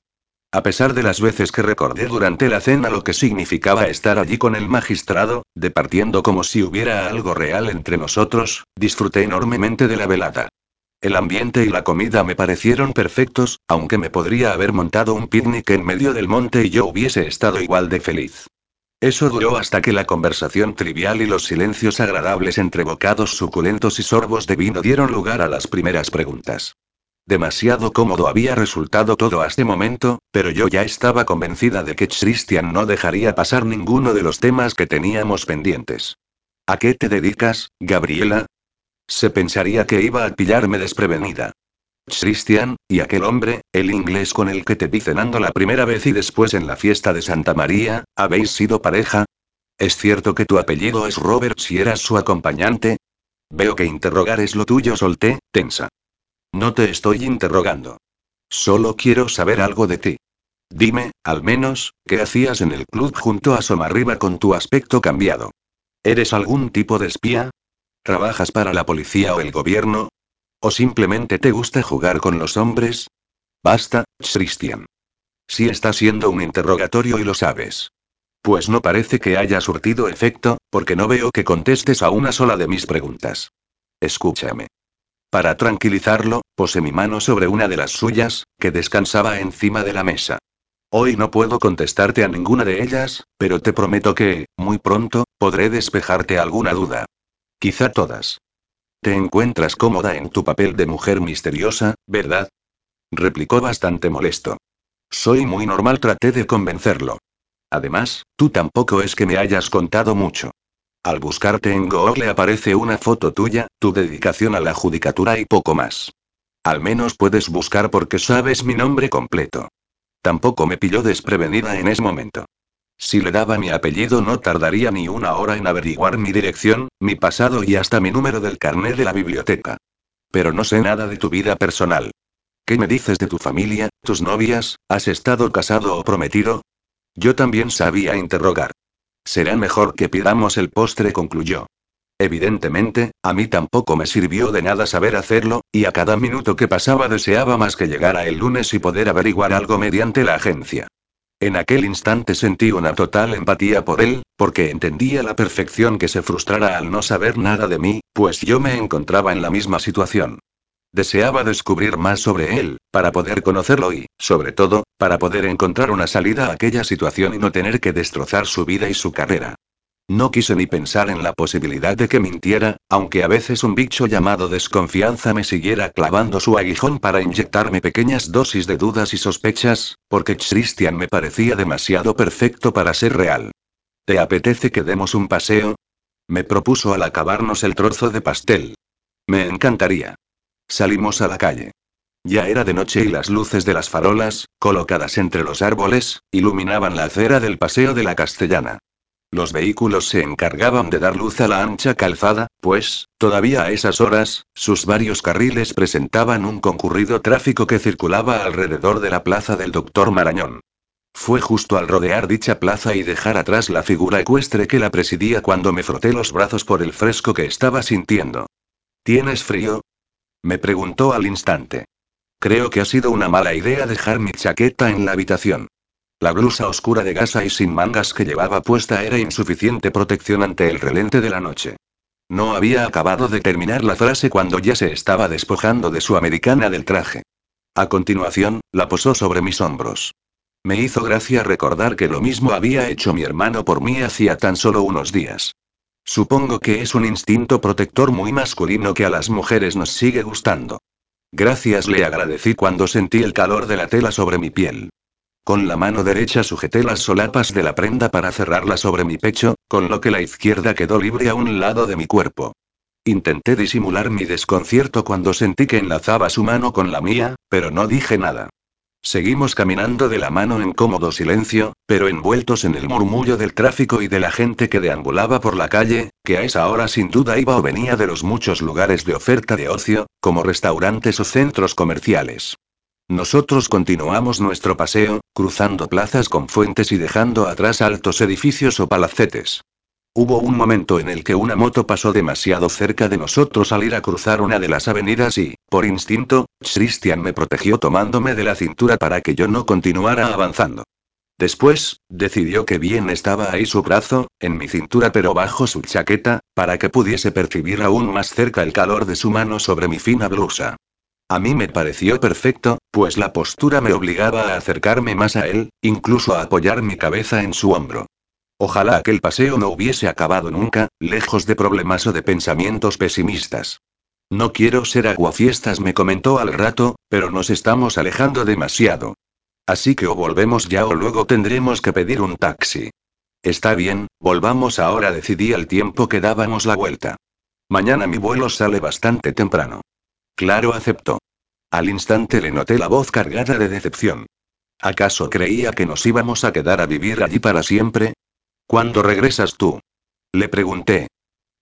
A pesar de las veces que recordé durante la cena lo que significaba estar allí con el magistrado, departiendo como si hubiera algo real entre nosotros, disfruté enormemente de la velada. El ambiente y la comida me parecieron perfectos, aunque me podría haber montado un picnic en medio del monte y yo hubiese estado igual de feliz. Eso duró hasta que la conversación trivial y los silencios agradables entre bocados suculentos y sorbos de vino dieron lugar a las primeras preguntas. Demasiado cómodo había resultado todo a este momento, pero yo ya estaba convencida de que Christian no dejaría pasar ninguno de los temas que teníamos pendientes. ¿A qué te dedicas, Gabriela? Se pensaría que iba a pillarme desprevenida. Christian, y aquel hombre, el inglés con el que te vi cenando la primera vez y después en la fiesta de Santa María, ¿habéis sido pareja? ¿Es cierto que tu apellido es Robert si eras su acompañante? Veo que interrogar es lo tuyo, solté, tensa. No te estoy interrogando. Solo quiero saber algo de ti. Dime, al menos, ¿qué hacías en el club junto a Somarriba con tu aspecto cambiado? ¿Eres algún tipo de espía? ¿Trabajas para la policía o el gobierno? ¿O simplemente te gusta jugar con los hombres? Basta, Christian. Sí está siendo un interrogatorio y lo sabes. Pues no parece que haya surtido efecto, porque no veo que contestes a una sola de mis preguntas. Escúchame. Para tranquilizarlo, posé mi mano sobre una de las suyas, que descansaba encima de la mesa. Hoy no puedo contestarte a ninguna de ellas, pero te prometo que, muy pronto, podré despejarte alguna duda. Quizá todas. Te encuentras cómoda en tu papel de mujer misteriosa, ¿verdad? replicó bastante molesto. Soy muy normal, traté de convencerlo. Además, tú tampoco es que me hayas contado mucho. Al buscarte en Google aparece una foto tuya, tu dedicación a la judicatura y poco más. Al menos puedes buscar porque sabes mi nombre completo. Tampoco me pilló desprevenida en ese momento. Si le daba mi apellido no tardaría ni una hora en averiguar mi dirección, mi pasado y hasta mi número del carnet de la biblioteca. Pero no sé nada de tu vida personal. ¿Qué me dices de tu familia, tus novias? ¿Has estado casado o prometido? Yo también sabía interrogar. Será mejor que pidamos el postre, concluyó. Evidentemente, a mí tampoco me sirvió de nada saber hacerlo, y a cada minuto que pasaba deseaba más que llegara el lunes y poder averiguar algo mediante la agencia. En aquel instante sentí una total empatía por él, porque entendía la perfección que se frustrara al no saber nada de mí, pues yo me encontraba en la misma situación. Deseaba descubrir más sobre él, para poder conocerlo y, sobre todo, para poder encontrar una salida a aquella situación y no tener que destrozar su vida y su carrera. No quise ni pensar en la posibilidad de que mintiera, aunque a veces un bicho llamado desconfianza me siguiera clavando su aguijón para inyectarme pequeñas dosis de dudas y sospechas, porque Christian me parecía demasiado perfecto para ser real. ¿Te apetece que demos un paseo? Me propuso al acabarnos el trozo de pastel. Me encantaría. Salimos a la calle. Ya era de noche y las luces de las farolas, colocadas entre los árboles, iluminaban la acera del paseo de la Castellana. Los vehículos se encargaban de dar luz a la ancha calzada, pues, todavía a esas horas, sus varios carriles presentaban un concurrido tráfico que circulaba alrededor de la plaza del doctor Marañón. Fue justo al rodear dicha plaza y dejar atrás la figura ecuestre que la presidía cuando me froté los brazos por el fresco que estaba sintiendo. ¿Tienes frío? Me preguntó al instante. Creo que ha sido una mala idea dejar mi chaqueta en la habitación. La blusa oscura de gasa y sin mangas que llevaba puesta era insuficiente protección ante el relente de la noche. No había acabado de terminar la frase cuando ya se estaba despojando de su americana del traje. A continuación, la posó sobre mis hombros. Me hizo gracia recordar que lo mismo había hecho mi hermano por mí hacía tan solo unos días. Supongo que es un instinto protector muy masculino que a las mujeres nos sigue gustando. Gracias le agradecí cuando sentí el calor de la tela sobre mi piel. Con la mano derecha sujeté las solapas de la prenda para cerrarla sobre mi pecho, con lo que la izquierda quedó libre a un lado de mi cuerpo. Intenté disimular mi desconcierto cuando sentí que enlazaba su mano con la mía, pero no dije nada. Seguimos caminando de la mano en cómodo silencio, pero envueltos en el murmullo del tráfico y de la gente que deambulaba por la calle, que a esa hora sin duda iba o venía de los muchos lugares de oferta de ocio, como restaurantes o centros comerciales. Nosotros continuamos nuestro paseo, cruzando plazas con fuentes y dejando atrás altos edificios o palacetes. Hubo un momento en el que una moto pasó demasiado cerca de nosotros al ir a cruzar una de las avenidas y, por instinto, Christian me protegió tomándome de la cintura para que yo no continuara avanzando. Después, decidió que bien estaba ahí su brazo, en mi cintura pero bajo su chaqueta, para que pudiese percibir aún más cerca el calor de su mano sobre mi fina blusa. A mí me pareció perfecto, pues la postura me obligaba a acercarme más a él, incluso a apoyar mi cabeza en su hombro. Ojalá aquel paseo no hubiese acabado nunca, lejos de problemas o de pensamientos pesimistas. No quiero ser aguafiestas, me comentó al rato, pero nos estamos alejando demasiado. Así que o volvemos ya o luego tendremos que pedir un taxi. Está bien, volvamos ahora, decidí al tiempo que dábamos la vuelta. Mañana mi vuelo sale bastante temprano. Claro, aceptó. Al instante le noté la voz cargada de decepción. ¿Acaso creía que nos íbamos a quedar a vivir allí para siempre? ¿Cuándo regresas tú? Le pregunté.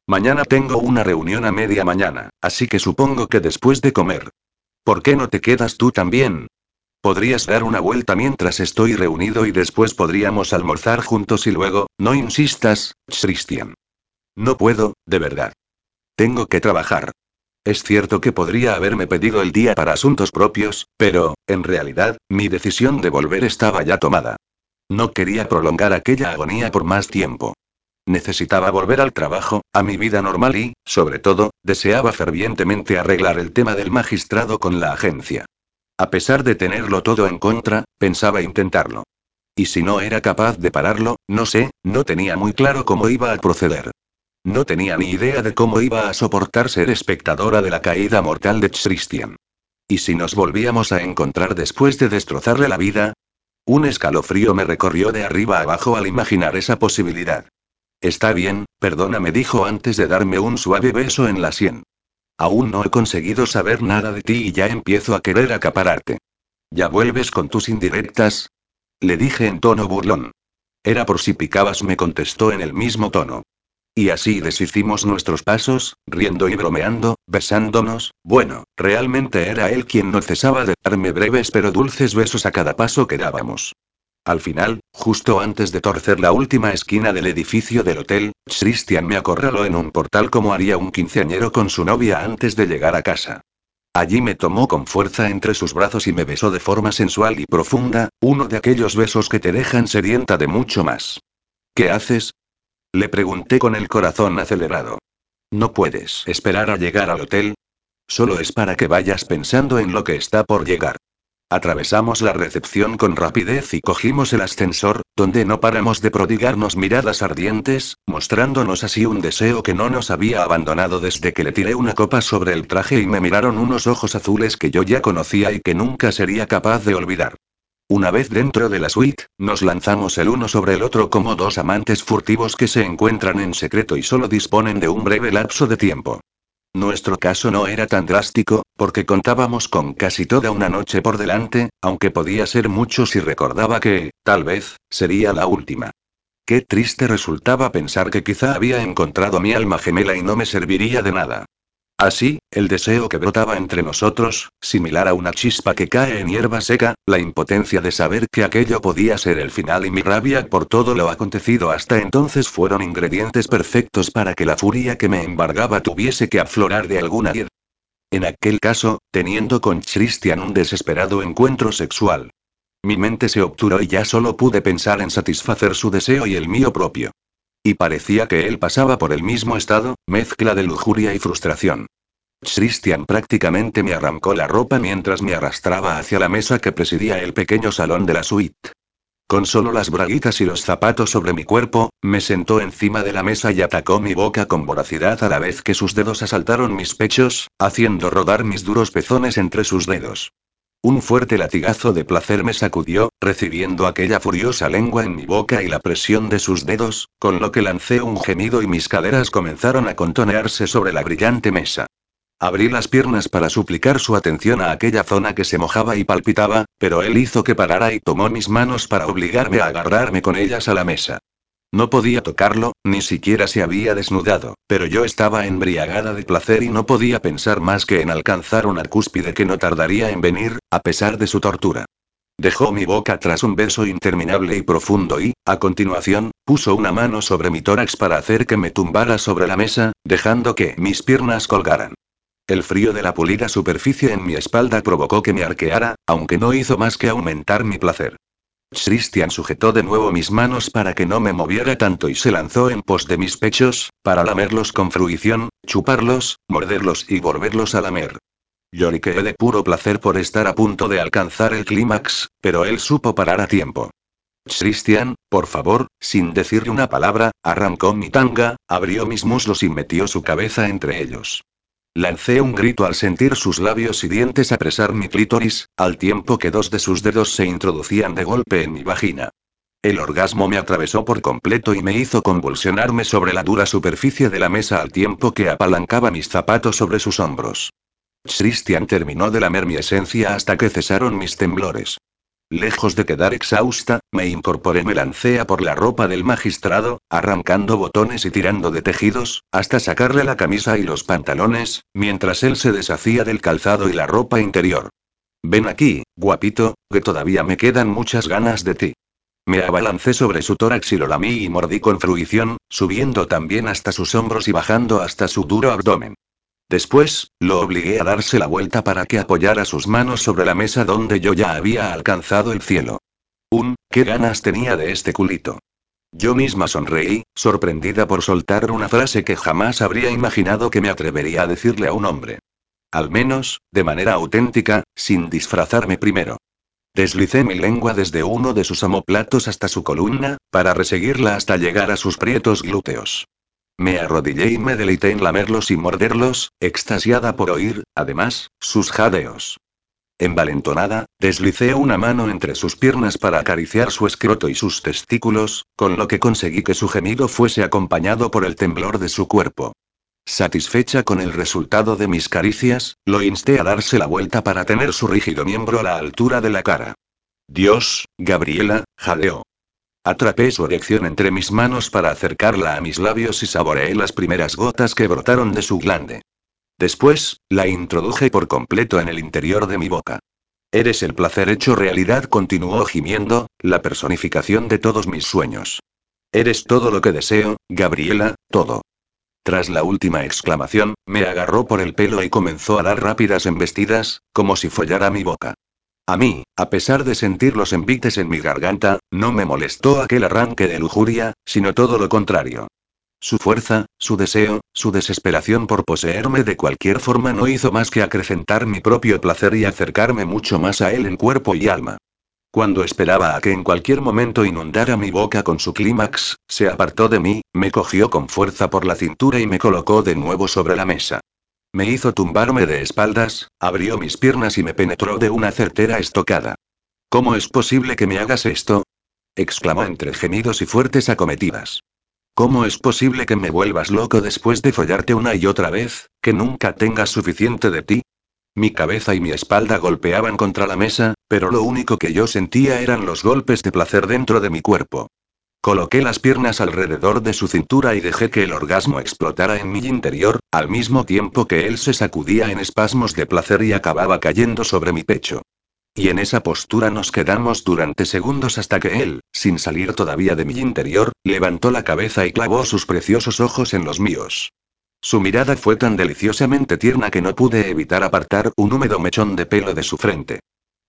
Mañana tengo una reunión a media mañana, así que supongo que después de comer. ¿Por qué no te quedas tú también? Podrías dar una vuelta mientras estoy reunido y después podríamos almorzar juntos y luego, no insistas, Christian. No puedo, de verdad. Tengo que trabajar. Es cierto que podría haberme pedido el día para asuntos propios, pero, en realidad, mi decisión de volver estaba ya tomada. No quería prolongar aquella agonía por más tiempo. Necesitaba volver al trabajo, a mi vida normal y, sobre todo, deseaba fervientemente arreglar el tema del magistrado con la agencia. A pesar de tenerlo todo en contra, pensaba intentarlo. Y si no era capaz de pararlo, no sé, no tenía muy claro cómo iba a proceder. No tenía ni idea de cómo iba a soportar ser espectadora de la caída mortal de Christian. ¿Y si nos volvíamos a encontrar después de destrozarle la vida? Un escalofrío me recorrió de arriba abajo al imaginar esa posibilidad. Está bien, perdona, me dijo antes de darme un suave beso en la sien. Aún no he conseguido saber nada de ti y ya empiezo a querer acapararte. ¿Ya vuelves con tus indirectas? Le dije en tono burlón. Era por si picabas, me contestó en el mismo tono. Y así deshicimos nuestros pasos, riendo y bromeando, besándonos, bueno, realmente era él quien no cesaba de darme breves pero dulces besos a cada paso que dábamos. Al final, justo antes de torcer la última esquina del edificio del hotel, Christian me acorraló en un portal como haría un quinceañero con su novia antes de llegar a casa. Allí me tomó con fuerza entre sus brazos y me besó de forma sensual y profunda, uno de aquellos besos que te dejan sedienta de mucho más. ¿Qué haces? Le pregunté con el corazón acelerado. ¿No puedes esperar a llegar al hotel? Solo es para que vayas pensando en lo que está por llegar. Atravesamos la recepción con rapidez y cogimos el ascensor, donde no paramos de prodigarnos miradas ardientes, mostrándonos así un deseo que no nos había abandonado desde que le tiré una copa sobre el traje y me miraron unos ojos azules que yo ya conocía y que nunca sería capaz de olvidar. Una vez dentro de la suite, nos lanzamos el uno sobre el otro como dos amantes furtivos que se encuentran en secreto y solo disponen de un breve lapso de tiempo. Nuestro caso no era tan drástico, porque contábamos con casi toda una noche por delante, aunque podía ser mucho si recordaba que, tal vez, sería la última. Qué triste resultaba pensar que quizá había encontrado mi alma gemela y no me serviría de nada. Así, el deseo que brotaba entre nosotros, similar a una chispa que cae en hierba seca, la impotencia de saber que aquello podía ser el final y mi rabia por todo lo acontecido hasta entonces fueron ingredientes perfectos para que la furia que me embargaba tuviese que aflorar de alguna manera. En aquel caso, teniendo con Christian un desesperado encuentro sexual. Mi mente se obturó y ya solo pude pensar en satisfacer su deseo y el mío propio. Y parecía que él pasaba por el mismo estado, mezcla de lujuria y frustración. Christian prácticamente me arrancó la ropa mientras me arrastraba hacia la mesa que presidía el pequeño salón de la suite. Con solo las braguitas y los zapatos sobre mi cuerpo, me sentó encima de la mesa y atacó mi boca con voracidad a la vez que sus dedos asaltaron mis pechos, haciendo rodar mis duros pezones entre sus dedos. Un fuerte latigazo de placer me sacudió, recibiendo aquella furiosa lengua en mi boca y la presión de sus dedos, con lo que lancé un gemido y mis caderas comenzaron a contonearse sobre la brillante mesa. Abrí las piernas para suplicar su atención a aquella zona que se mojaba y palpitaba, pero él hizo que parara y tomó mis manos para obligarme a agarrarme con ellas a la mesa. No podía tocarlo, ni siquiera se había desnudado, pero yo estaba embriagada de placer y no podía pensar más que en alcanzar una cúspide que no tardaría en venir, a pesar de su tortura. Dejó mi boca tras un beso interminable y profundo y, a continuación, puso una mano sobre mi tórax para hacer que me tumbara sobre la mesa, dejando que mis piernas colgaran. El frío de la pulida superficie en mi espalda provocó que me arqueara, aunque no hizo más que aumentar mi placer. Christian sujetó de nuevo mis manos para que no me moviera tanto y se lanzó en pos de mis pechos, para lamerlos con fruición, chuparlos, morderlos y volverlos a lamer. Lloriqueé de puro placer por estar a punto de alcanzar el clímax, pero él supo parar a tiempo. Christian, por favor, sin decirle una palabra, arrancó mi tanga, abrió mis muslos y metió su cabeza entre ellos. Lancé un grito al sentir sus labios y dientes apresar mi clítoris, al tiempo que dos de sus dedos se introducían de golpe en mi vagina. El orgasmo me atravesó por completo y me hizo convulsionarme sobre la dura superficie de la mesa al tiempo que apalancaba mis zapatos sobre sus hombros. Christian terminó de lamer mi esencia hasta que cesaron mis temblores. Lejos de quedar exhausta, me incorporé, me lancé por la ropa del magistrado, arrancando botones y tirando de tejidos, hasta sacarle la camisa y los pantalones, mientras él se deshacía del calzado y la ropa interior. Ven aquí, guapito, que todavía me quedan muchas ganas de ti. Me abalancé sobre su tórax y lo lamí y mordí con fruición, subiendo también hasta sus hombros y bajando hasta su duro abdomen. Después, lo obligué a darse la vuelta para que apoyara sus manos sobre la mesa donde yo ya había alcanzado el cielo. Un, qué ganas tenía de este culito. Yo misma sonreí, sorprendida por soltar una frase que jamás habría imaginado que me atrevería a decirle a un hombre. Al menos, de manera auténtica, sin disfrazarme primero. Deslicé mi lengua desde uno de sus amoplatos hasta su columna, para reseguirla hasta llegar a sus prietos glúteos. Me arrodillé y me deleité en lamerlos y morderlos, extasiada por oír, además, sus jadeos. Envalentonada, deslicé una mano entre sus piernas para acariciar su escroto y sus testículos, con lo que conseguí que su gemido fuese acompañado por el temblor de su cuerpo. Satisfecha con el resultado de mis caricias, lo insté a darse la vuelta para tener su rígido miembro a la altura de la cara. Dios, Gabriela, jadeó. Atrapé su erección entre mis manos para acercarla a mis labios y saboreé las primeras gotas que brotaron de su glande. Después, la introduje por completo en el interior de mi boca. Eres el placer hecho realidad, continuó gimiendo, la personificación de todos mis sueños. Eres todo lo que deseo, Gabriela, todo. Tras la última exclamación, me agarró por el pelo y comenzó a dar rápidas embestidas, como si follara mi boca. A mí, a pesar de sentir los envites en mi garganta, no me molestó aquel arranque de lujuria, sino todo lo contrario. Su fuerza, su deseo, su desesperación por poseerme de cualquier forma no hizo más que acrecentar mi propio placer y acercarme mucho más a él en cuerpo y alma. Cuando esperaba a que en cualquier momento inundara mi boca con su clímax, se apartó de mí, me cogió con fuerza por la cintura y me colocó de nuevo sobre la mesa. Me hizo tumbarme de espaldas, abrió mis piernas y me penetró de una certera estocada. ¿Cómo es posible que me hagas esto? exclamó entre gemidos y fuertes acometidas. ¿Cómo es posible que me vuelvas loco después de follarte una y otra vez, que nunca tengas suficiente de ti? Mi cabeza y mi espalda golpeaban contra la mesa, pero lo único que yo sentía eran los golpes de placer dentro de mi cuerpo. Coloqué las piernas alrededor de su cintura y dejé que el orgasmo explotara en mi interior, al mismo tiempo que él se sacudía en espasmos de placer y acababa cayendo sobre mi pecho. Y en esa postura nos quedamos durante segundos hasta que él, sin salir todavía de mi interior, levantó la cabeza y clavó sus preciosos ojos en los míos. Su mirada fue tan deliciosamente tierna que no pude evitar apartar un húmedo mechón de pelo de su frente.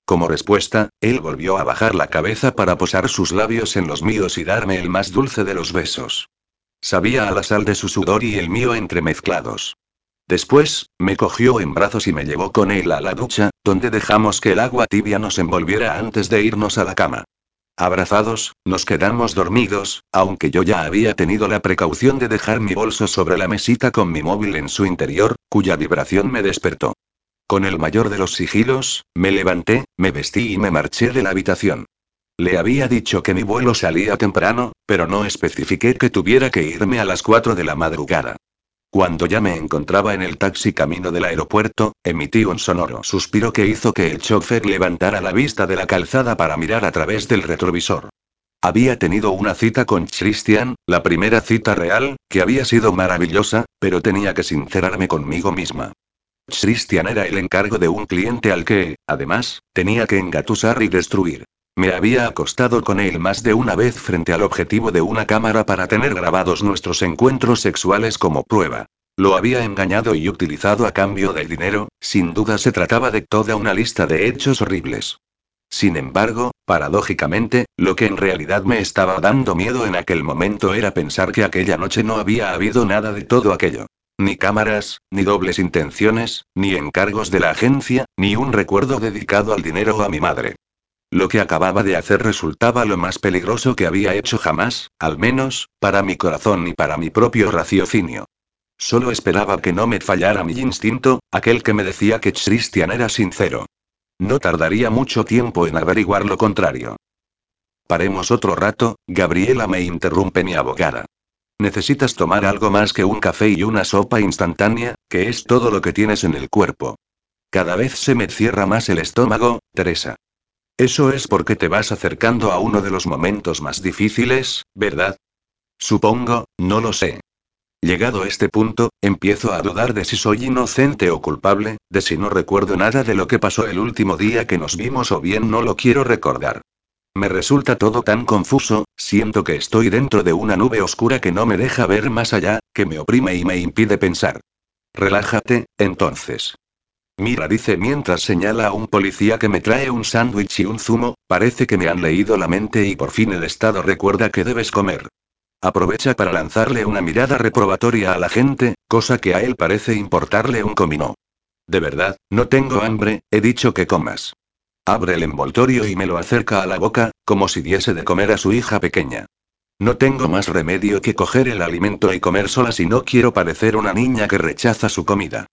Como respuesta, él volvió a bajar la cabeza para posar sus labios en los míos y darme el más dulce de los besos. Sabía a la sal de su sudor y el mío entremezclados. Después, me cogió en brazos y me llevó con él a la ducha, donde dejamos que el agua tibia nos envolviera antes de irnos a la cama. Abrazados, nos quedamos dormidos, aunque yo ya había tenido la precaución de dejar mi bolso sobre la mesita con mi móvil en su interior, cuya vibración me despertó. Con el mayor de los sigilos, me levanté, me vestí y me marché de la habitación. Le había dicho que mi vuelo salía temprano, pero no especifiqué que tuviera que irme a las 4 de la madrugada. Cuando ya me encontraba en el taxi camino del aeropuerto, emití un sonoro suspiro que hizo que el chofer levantara la vista de la calzada para mirar a través del retrovisor. Había tenido una cita con Christian, la primera cita real, que había sido maravillosa, pero tenía que sincerarme conmigo misma. Christian era el encargo de un cliente al que, además, tenía que engatusar y destruir. Me había acostado con él más de una vez frente al objetivo de una cámara para tener grabados nuestros encuentros sexuales como prueba. Lo había engañado y utilizado a cambio del dinero, sin duda se trataba de toda una lista de hechos horribles. Sin embargo, paradójicamente, lo que en realidad me estaba dando miedo en aquel momento era pensar que aquella noche no había habido nada de todo aquello. Ni cámaras, ni dobles intenciones, ni encargos de la agencia, ni un recuerdo dedicado al dinero o a mi madre. Lo que acababa de hacer resultaba lo más peligroso que había hecho jamás, al menos, para mi corazón y para mi propio raciocinio. Solo esperaba que no me fallara mi instinto, aquel que me decía que Christian era sincero. No tardaría mucho tiempo en averiguar lo contrario. Paremos otro rato, Gabriela me interrumpe mi abogada. Necesitas tomar algo más que un café y una sopa instantánea, que es todo lo que tienes en el cuerpo. Cada vez se me cierra más el estómago, Teresa. Eso es porque te vas acercando a uno de los momentos más difíciles, ¿verdad? Supongo, no lo sé. Llegado este punto, empiezo a dudar de si soy inocente o culpable, de si no recuerdo nada de lo que pasó el último día que nos vimos o bien no lo quiero recordar. Me resulta todo tan confuso, siento que estoy dentro de una nube oscura que no me deja ver más allá, que me oprime y me impide pensar. Relájate, entonces. Mira, dice mientras señala a un policía que me trae un sándwich y un zumo, parece que me han leído la mente y por fin el Estado recuerda que debes comer. Aprovecha para lanzarle una mirada reprobatoria a la gente, cosa que a él parece importarle un comino. De verdad, no tengo hambre, he dicho que comas. Abre el envoltorio y me lo acerca a la boca, como si diese de comer a su hija pequeña. No tengo más remedio que coger el alimento y comer sola si no quiero parecer una niña que rechaza su comida.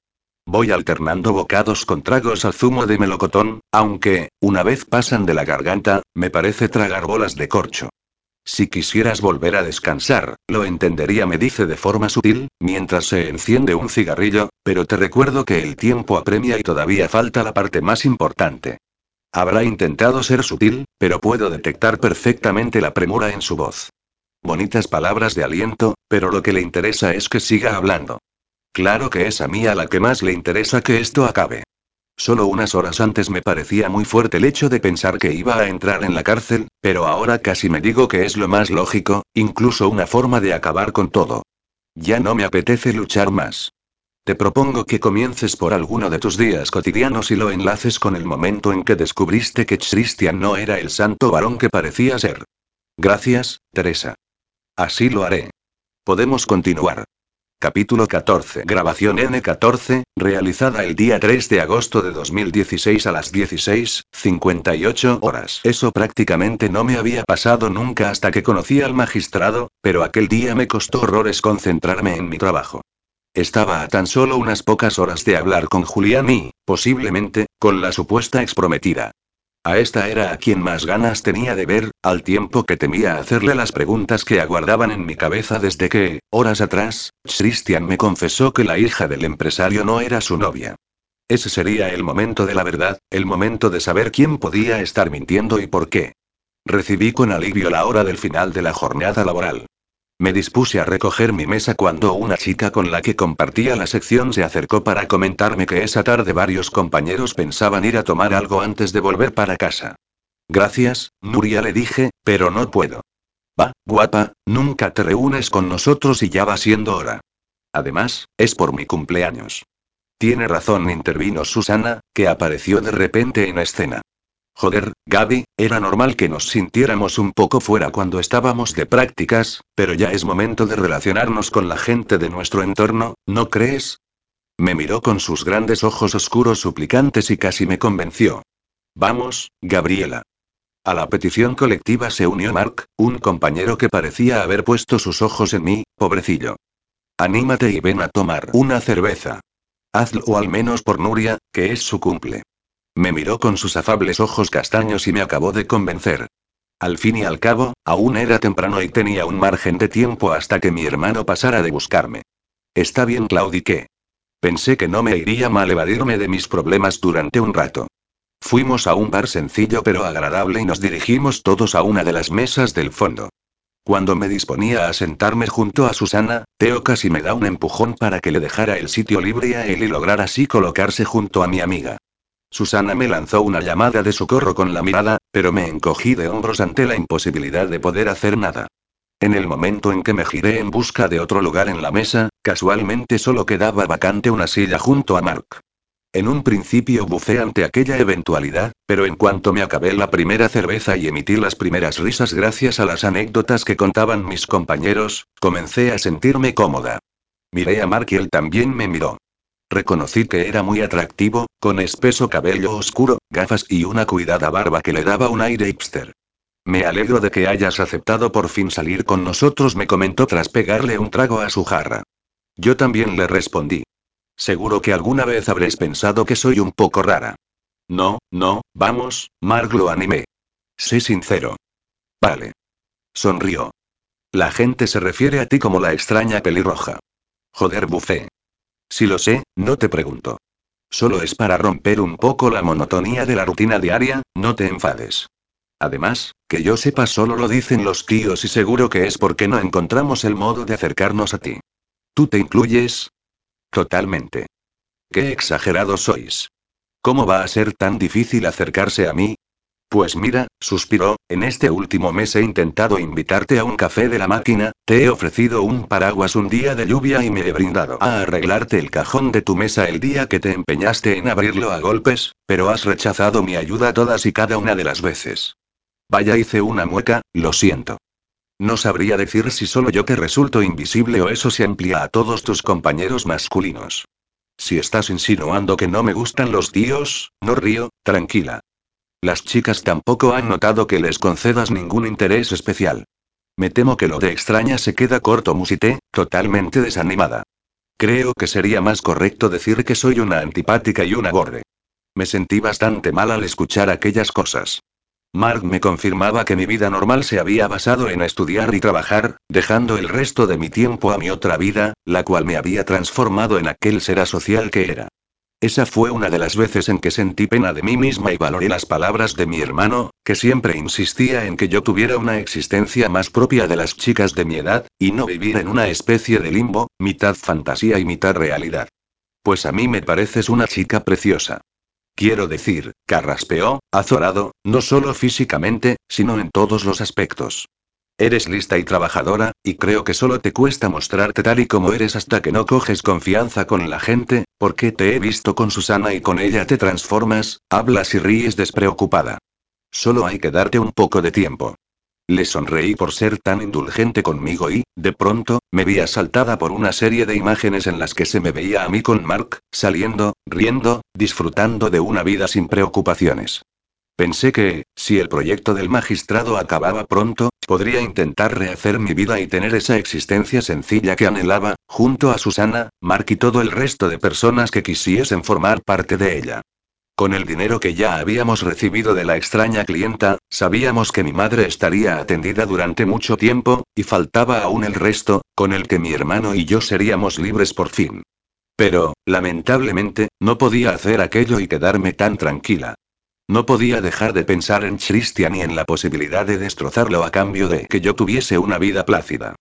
Voy alternando bocados con tragos al zumo de melocotón, aunque, una vez pasan de la garganta, me parece tragar bolas de corcho. Si quisieras volver a descansar, lo entendería, me dice de forma sutil, mientras se enciende un cigarrillo, pero te recuerdo que el tiempo apremia y todavía falta la parte más importante. Habrá intentado ser sutil, pero puedo detectar perfectamente la premura en su voz. Bonitas palabras de aliento, pero lo que le interesa es que siga hablando. Claro que es a mí a la que más le interesa que esto acabe. Solo unas horas antes me parecía muy fuerte el hecho de pensar que iba a entrar en la cárcel, pero ahora casi me digo que es lo más lógico, incluso una forma de acabar con todo. Ya no me apetece luchar más. Te propongo que comiences por alguno de tus días cotidianos y lo enlaces con el momento en que descubriste que Christian no era el santo varón que parecía ser. Gracias, Teresa. Así lo haré. Podemos continuar. Capítulo 14. Grabación N14, realizada el día 3 de agosto de 2016 a las 16:58 horas. Eso prácticamente no me había pasado nunca hasta que conocí al magistrado, pero aquel día me costó horrores concentrarme en mi trabajo. Estaba a tan solo unas pocas horas de hablar con Julián y, posiblemente, con la supuesta exprometida. A esta era a quien más ganas tenía de ver, al tiempo que temía hacerle las preguntas que aguardaban en mi cabeza desde que, horas atrás, Christian me confesó que la hija del empresario no era su novia. Ese sería el momento de la verdad, el momento de saber quién podía estar mintiendo y por qué. Recibí con alivio la hora del final de la jornada laboral. Me dispuse a recoger mi mesa cuando una chica con la que compartía la sección se acercó para comentarme que esa tarde varios compañeros pensaban ir a tomar algo antes de volver para casa. Gracias, Nuria le dije, pero no puedo. Va, guapa, nunca te reúnes con nosotros y ya va siendo hora. Además, es por mi cumpleaños. Tiene razón, intervino Susana, que apareció de repente en escena. Joder, Gaby, era normal que nos sintiéramos un poco fuera cuando estábamos de prácticas, pero ya es momento de relacionarnos con la gente de nuestro entorno, ¿no crees? Me miró con sus grandes ojos oscuros suplicantes y casi me convenció. Vamos, Gabriela. A la petición colectiva se unió Mark, un compañero que parecía haber puesto sus ojos en mí, pobrecillo. Anímate y ven a tomar una cerveza. Hazlo al menos por Nuria, que es su cumple. Me miró con sus afables ojos castaños y me acabó de convencer. Al fin y al cabo, aún era temprano y tenía un margen de tiempo hasta que mi hermano pasara de buscarme. Está bien, claudiqué. Pensé que no me iría mal evadirme de mis problemas durante un rato. Fuimos a un bar sencillo pero agradable y nos dirigimos todos a una de las mesas del fondo. Cuando me disponía a sentarme junto a Susana, Teo casi me da un empujón para que le dejara el sitio libre a él y lograr así colocarse junto a mi amiga. Susana me lanzó una llamada de socorro con la mirada, pero me encogí de hombros ante la imposibilidad de poder hacer nada. En el momento en que me giré en busca de otro lugar en la mesa, casualmente solo quedaba vacante una silla junto a Mark. En un principio bufé ante aquella eventualidad, pero en cuanto me acabé la primera cerveza y emití las primeras risas gracias a las anécdotas que contaban mis compañeros, comencé a sentirme cómoda. Miré a Mark y él también me miró. Reconocí que era muy atractivo, con espeso cabello oscuro, gafas y una cuidada barba que le daba un aire hipster. Me alegro de que hayas aceptado por fin salir con nosotros, me comentó tras pegarle un trago a su jarra. Yo también le respondí. Seguro que alguna vez habréis pensado que soy un poco rara. No, no, vamos, Mark lo animé. Sé sincero. Vale. Sonrió. La gente se refiere a ti como la extraña pelirroja. Joder, bufé. Si lo sé, no te pregunto. Solo es para romper un poco la monotonía de la rutina diaria, no te enfades. Además, que yo sepa solo lo dicen los tíos y seguro que es porque no encontramos el modo de acercarnos a ti. ¿Tú te incluyes? Totalmente. Qué exagerados sois. ¿Cómo va a ser tan difícil acercarse a mí? Pues mira, suspiró, en este último mes he intentado invitarte a un café de la máquina, te he ofrecido un paraguas un día de lluvia y me he brindado a arreglarte el cajón de tu mesa el día que te empeñaste en abrirlo a golpes, pero has rechazado mi ayuda todas y cada una de las veces. Vaya hice una mueca, lo siento. No sabría decir si solo yo te resulto invisible o eso se amplía a todos tus compañeros masculinos. Si estás insinuando que no me gustan los tíos, no río, tranquila. Las chicas tampoco han notado que les concedas ningún interés especial. Me temo que lo de extraña se queda corto, musité, totalmente desanimada. Creo que sería más correcto decir que soy una antipática y una borde. Me sentí bastante mal al escuchar aquellas cosas. Mark me confirmaba que mi vida normal se había basado en estudiar y trabajar, dejando el resto de mi tiempo a mi otra vida, la cual me había transformado en aquel ser asocial que era. Esa fue una de las veces en que sentí pena de mí misma y valoré las palabras de mi hermano, que siempre insistía en que yo tuviera una existencia más propia de las chicas de mi edad, y no vivir en una especie de limbo, mitad fantasía y mitad realidad. Pues a mí me pareces una chica preciosa. Quiero decir, carraspeó, azorado, no solo físicamente, sino en todos los aspectos. Eres lista y trabajadora, y creo que solo te cuesta mostrarte tal y como eres hasta que no coges confianza con la gente, porque te he visto con Susana y con ella te transformas, hablas y ríes despreocupada. Solo hay que darte un poco de tiempo. Le sonreí por ser tan indulgente conmigo y, de pronto, me vi asaltada por una serie de imágenes en las que se me veía a mí con Mark, saliendo, riendo, disfrutando de una vida sin preocupaciones. Pensé que, si el proyecto del magistrado acababa pronto, podría intentar rehacer mi vida y tener esa existencia sencilla que anhelaba, junto a Susana, Mark y todo el resto de personas que quisiesen formar parte de ella. Con el dinero que ya habíamos recibido de la extraña clienta, sabíamos que mi madre estaría atendida durante mucho tiempo, y faltaba aún el resto, con el que mi hermano y yo seríamos libres por fin. Pero, lamentablemente, no podía hacer aquello y quedarme tan tranquila. No podía dejar de pensar en Christian y en la posibilidad de destrozarlo a cambio de que yo tuviese una vida plácida.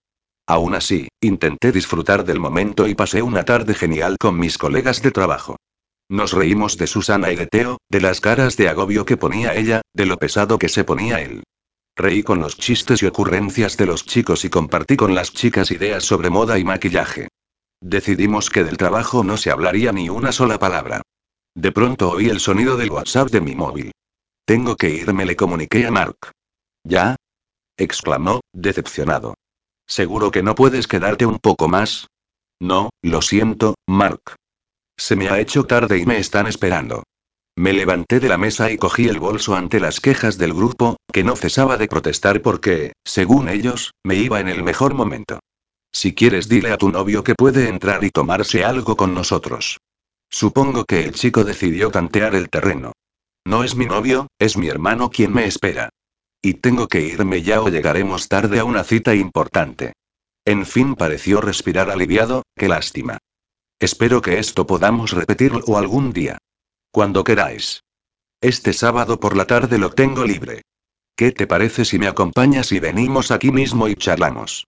Aún así, intenté disfrutar del momento y pasé una tarde genial con mis colegas de trabajo. Nos reímos de Susana y de Teo, de las caras de agobio que ponía ella, de lo pesado que se ponía él. Reí con los chistes y ocurrencias de los chicos y compartí con las chicas ideas sobre moda y maquillaje. Decidimos que del trabajo no se hablaría ni una sola palabra. De pronto oí el sonido del WhatsApp de mi móvil. Tengo que irme, le comuniqué a Mark. ¿Ya? exclamó, decepcionado. ¿Seguro que no puedes quedarte un poco más? No, lo siento, Mark. Se me ha hecho tarde y me están esperando. Me levanté de la mesa y cogí el bolso ante las quejas del grupo, que no cesaba de protestar porque, según ellos, me iba en el mejor momento. Si quieres dile a tu novio que puede entrar y tomarse algo con nosotros. Supongo que el chico decidió tantear el terreno. No es mi novio, es mi hermano quien me espera. Y tengo que irme ya o llegaremos tarde a una cita importante. En fin pareció respirar aliviado, qué lástima. Espero que esto podamos repetirlo algún día. Cuando queráis. Este sábado por la tarde lo tengo libre. ¿Qué te parece si me acompañas y venimos aquí mismo y charlamos?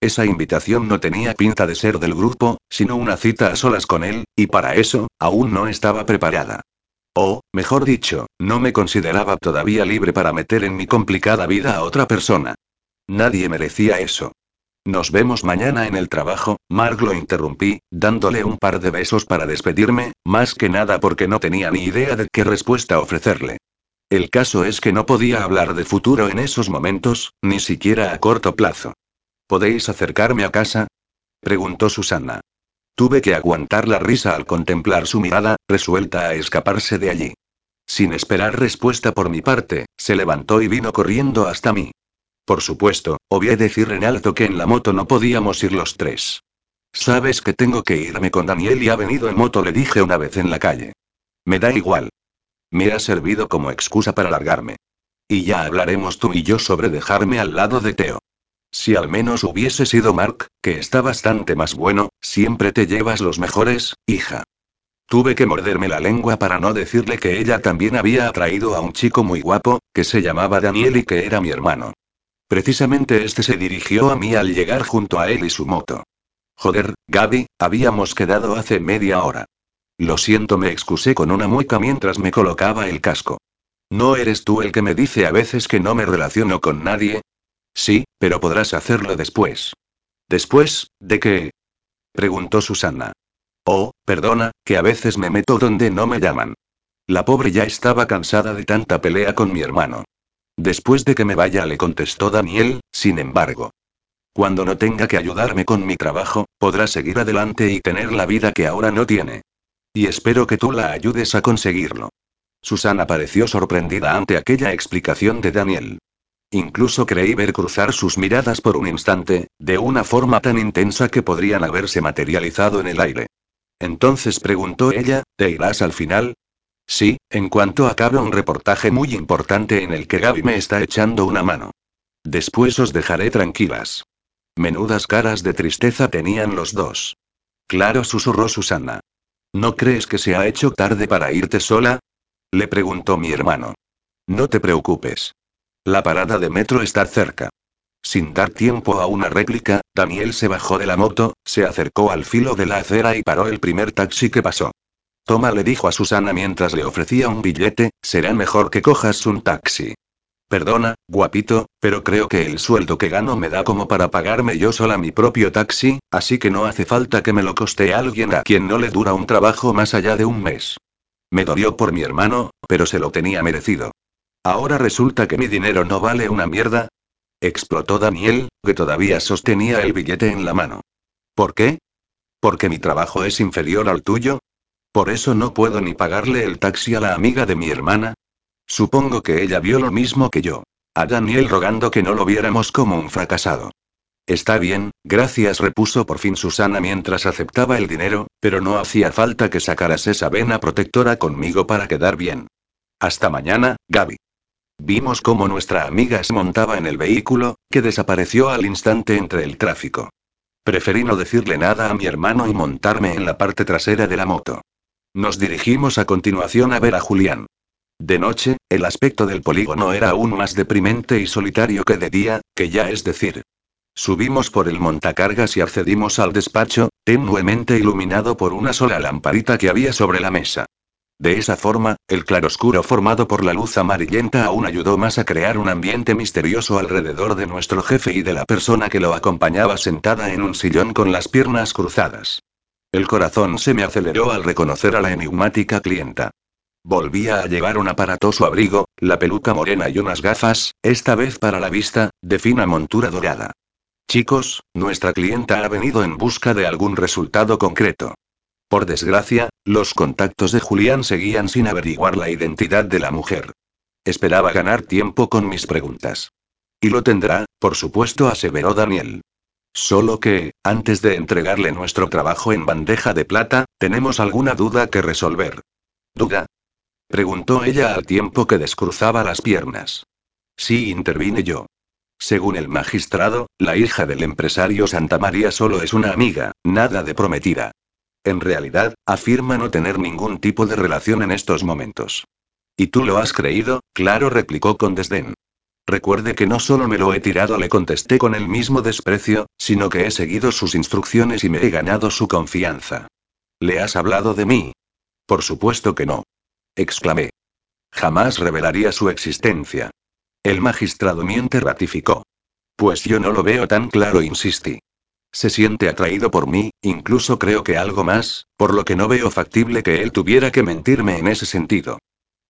Esa invitación no tenía pinta de ser del grupo, sino una cita a solas con él, y para eso, aún no estaba preparada. O, mejor dicho, no me consideraba todavía libre para meter en mi complicada vida a otra persona. Nadie merecía eso. Nos vemos mañana en el trabajo, Mark lo interrumpí, dándole un par de besos para despedirme, más que nada porque no tenía ni idea de qué respuesta ofrecerle. El caso es que no podía hablar de futuro en esos momentos, ni siquiera a corto plazo. ¿Podéis acercarme a casa? preguntó Susana. Tuve que aguantar la risa al contemplar su mirada, resuelta a escaparse de allí. Sin esperar respuesta por mi parte, se levantó y vino corriendo hasta mí. Por supuesto, obvié decir en alto que en la moto no podíamos ir los tres. Sabes que tengo que irme con Daniel y ha venido en moto, le dije una vez en la calle. Me da igual. Me ha servido como excusa para largarme. Y ya hablaremos tú y yo sobre dejarme al lado de Teo. Si al menos hubiese sido Mark, que está bastante más bueno, siempre te llevas los mejores, hija. Tuve que morderme la lengua para no decirle que ella también había atraído a un chico muy guapo, que se llamaba Daniel y que era mi hermano. Precisamente este se dirigió a mí al llegar junto a él y su moto. Joder, Gaby, habíamos quedado hace media hora. Lo siento, me excusé con una mueca mientras me colocaba el casco. ¿No eres tú el que me dice a veces que no me relaciono con nadie? Sí, pero podrás hacerlo después. ¿Después, de qué? preguntó Susana. Oh, perdona, que a veces me meto donde no me llaman. La pobre ya estaba cansada de tanta pelea con mi hermano. Después de que me vaya, le contestó Daniel, sin embargo. Cuando no tenga que ayudarme con mi trabajo, podrá seguir adelante y tener la vida que ahora no tiene. Y espero que tú la ayudes a conseguirlo. Susana pareció sorprendida ante aquella explicación de Daniel. Incluso creí ver cruzar sus miradas por un instante, de una forma tan intensa que podrían haberse materializado en el aire. Entonces preguntó ella, ¿te irás al final? Sí, en cuanto acabe un reportaje muy importante en el que Gaby me está echando una mano. Después os dejaré tranquilas. Menudas caras de tristeza tenían los dos. Claro, susurró Susana. ¿No crees que se ha hecho tarde para irte sola? Le preguntó mi hermano. No te preocupes. La parada de metro está cerca. Sin dar tiempo a una réplica, Daniel se bajó de la moto, se acercó al filo de la acera y paró el primer taxi que pasó. Toma, le dijo a Susana mientras le ofrecía un billete, será mejor que cojas un taxi. Perdona, guapito, pero creo que el sueldo que gano me da como para pagarme yo sola mi propio taxi, así que no hace falta que me lo coste alguien a quien no le dura un trabajo más allá de un mes. Me dolió por mi hermano, pero se lo tenía merecido. ¿Ahora resulta que mi dinero no vale una mierda? Explotó Daniel, que todavía sostenía el billete en la mano. ¿Por qué? ¿Porque mi trabajo es inferior al tuyo? ¿Por eso no puedo ni pagarle el taxi a la amiga de mi hermana? Supongo que ella vio lo mismo que yo. A Daniel rogando que no lo viéramos como un fracasado. Está bien, gracias, repuso por fin Susana mientras aceptaba el dinero, pero no hacía falta que sacaras esa vena protectora conmigo para quedar bien. Hasta mañana, Gaby. Vimos cómo nuestra amiga se montaba en el vehículo, que desapareció al instante entre el tráfico. Preferí no decirle nada a mi hermano y montarme en la parte trasera de la moto. Nos dirigimos a continuación a ver a Julián. De noche, el aspecto del polígono era aún más deprimente y solitario que de día, que ya es decir. Subimos por el montacargas y accedimos al despacho, tenuemente iluminado por una sola lamparita que había sobre la mesa. De esa forma, el claroscuro formado por la luz amarillenta aún ayudó más a crear un ambiente misterioso alrededor de nuestro jefe y de la persona que lo acompañaba sentada en un sillón con las piernas cruzadas. El corazón se me aceleró al reconocer a la enigmática clienta. Volvía a llevar un aparatoso abrigo, la peluca morena y unas gafas, esta vez para la vista, de fina montura dorada. Chicos, nuestra clienta ha venido en busca de algún resultado concreto. Por desgracia, los contactos de Julián seguían sin averiguar la identidad de la mujer. Esperaba ganar tiempo con mis preguntas. Y lo tendrá, por supuesto, aseveró Daniel. Solo que, antes de entregarle nuestro trabajo en bandeja de plata, tenemos alguna duda que resolver. ¿Duda? Preguntó ella al tiempo que descruzaba las piernas. Sí, intervine yo. Según el magistrado, la hija del empresario Santa María solo es una amiga, nada de prometida. En realidad, afirma no tener ningún tipo de relación en estos momentos. ¿Y tú lo has creído? Claro, replicó con desdén. Recuerde que no solo me lo he tirado, le contesté con el mismo desprecio, sino que he seguido sus instrucciones y me he ganado su confianza. ¿Le has hablado de mí? Por supuesto que no. Exclamé. Jamás revelaría su existencia. El magistrado miente ratificó. Pues yo no lo veo tan claro, insistí. Se siente atraído por mí, incluso creo que algo más, por lo que no veo factible que él tuviera que mentirme en ese sentido.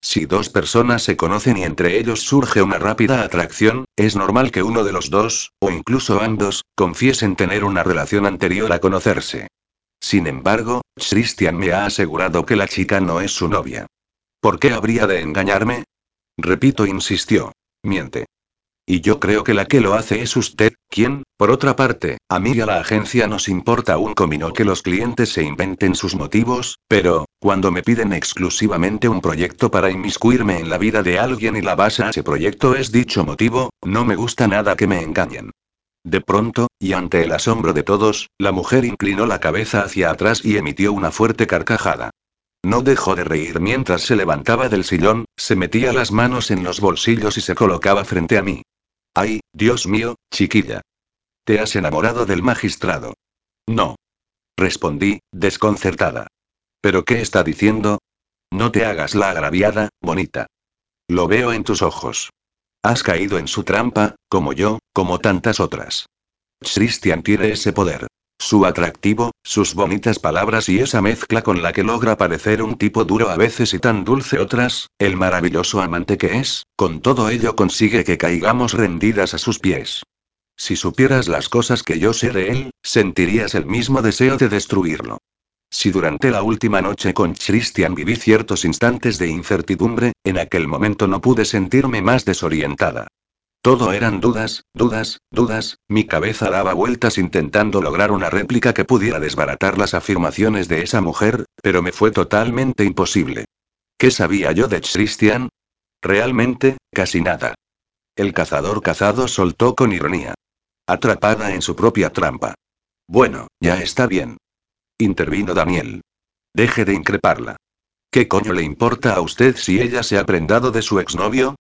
Si dos personas se conocen y entre ellos surge una rápida atracción, es normal que uno de los dos, o incluso ambos, confiesen tener una relación anterior a conocerse. Sin embargo, Christian me ha asegurado que la chica no es su novia. ¿Por qué habría de engañarme? Repito, insistió. Miente. Y yo creo que la que lo hace es usted, quien, por otra parte, a mí y a la agencia nos importa un comino que los clientes se inventen sus motivos, pero, cuando me piden exclusivamente un proyecto para inmiscuirme en la vida de alguien y la base a ese proyecto es dicho motivo, no me gusta nada que me engañen. De pronto, y ante el asombro de todos, la mujer inclinó la cabeza hacia atrás y emitió una fuerte carcajada. No dejó de reír mientras se levantaba del sillón, se metía las manos en los bolsillos y se colocaba frente a mí. Ay, Dios mío, chiquilla. ¿Te has enamorado del magistrado? No. Respondí, desconcertada. ¿Pero qué está diciendo? No te hagas la agraviada, bonita. Lo veo en tus ojos. Has caído en su trampa, como yo, como tantas otras. Christian tiene ese poder. Su atractivo, sus bonitas palabras y esa mezcla con la que logra parecer un tipo duro a veces y tan dulce otras, el maravilloso amante que es, con todo ello consigue que caigamos rendidas a sus pies. Si supieras las cosas que yo sé de él, sentirías el mismo deseo de destruirlo. Si durante la última noche con Christian viví ciertos instantes de incertidumbre, en aquel momento no pude sentirme más desorientada. Todo eran dudas, dudas, dudas, mi cabeza daba vueltas intentando lograr una réplica que pudiera desbaratar las afirmaciones de esa mujer, pero me fue totalmente imposible. ¿Qué sabía yo de Christian? Realmente, casi nada. El cazador cazado soltó con ironía. Atrapada en su propia trampa. Bueno, ya está bien. Intervino Daniel. Deje de increparla. ¿Qué coño le importa a usted si ella se ha prendado de su exnovio?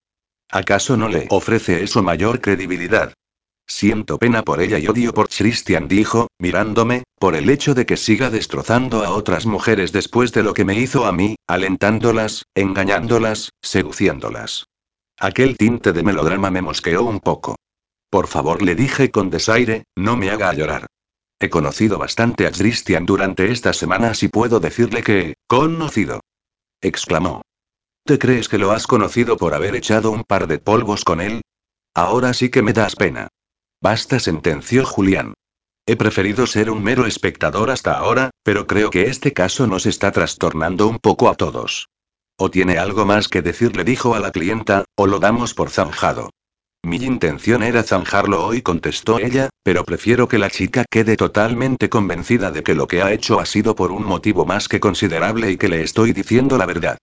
¿Acaso no le ofrece eso mayor credibilidad? Siento pena por ella y odio por Christian, dijo, mirándome, por el hecho de que siga destrozando a otras mujeres después de lo que me hizo a mí, alentándolas, engañándolas, seduciéndolas. Aquel tinte de melodrama me mosqueó un poco. Por favor, le dije con desaire, no me haga llorar. He conocido bastante a Christian durante estas semanas y puedo decirle que, conocido. exclamó. ¿Te crees que lo has conocido por haber echado un par de polvos con él? Ahora sí que me das pena. Basta, sentenció Julián. He preferido ser un mero espectador hasta ahora, pero creo que este caso nos está trastornando un poco a todos. O tiene algo más que decir, le dijo a la clienta, o lo damos por zanjado. Mi intención era zanjarlo hoy, contestó ella, pero prefiero que la chica quede totalmente convencida de que lo que ha hecho ha sido por un motivo más que considerable y que le estoy diciendo la verdad.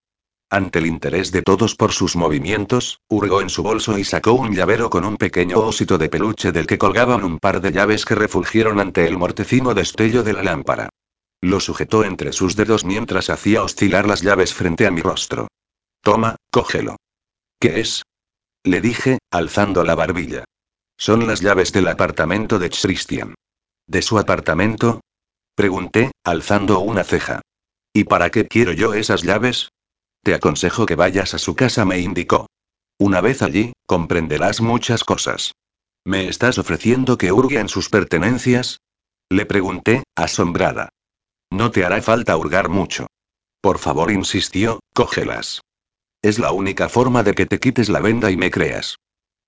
Ante el interés de todos por sus movimientos, hurgó en su bolso y sacó un llavero con un pequeño osito de peluche del que colgaban un par de llaves que refulgieron ante el mortecino destello de la lámpara. Lo sujetó entre sus dedos mientras hacía oscilar las llaves frente a mi rostro. Toma, cógelo. ¿Qué es? Le dije, alzando la barbilla. Son las llaves del apartamento de Christian. ¿De su apartamento? Pregunté, alzando una ceja. ¿Y para qué quiero yo esas llaves? Aconsejo que vayas a su casa, me indicó. Una vez allí, comprenderás muchas cosas. ¿Me estás ofreciendo que hurgue en sus pertenencias? Le pregunté, asombrada. No te hará falta hurgar mucho. Por favor, insistió, cógelas. Es la única forma de que te quites la venda y me creas.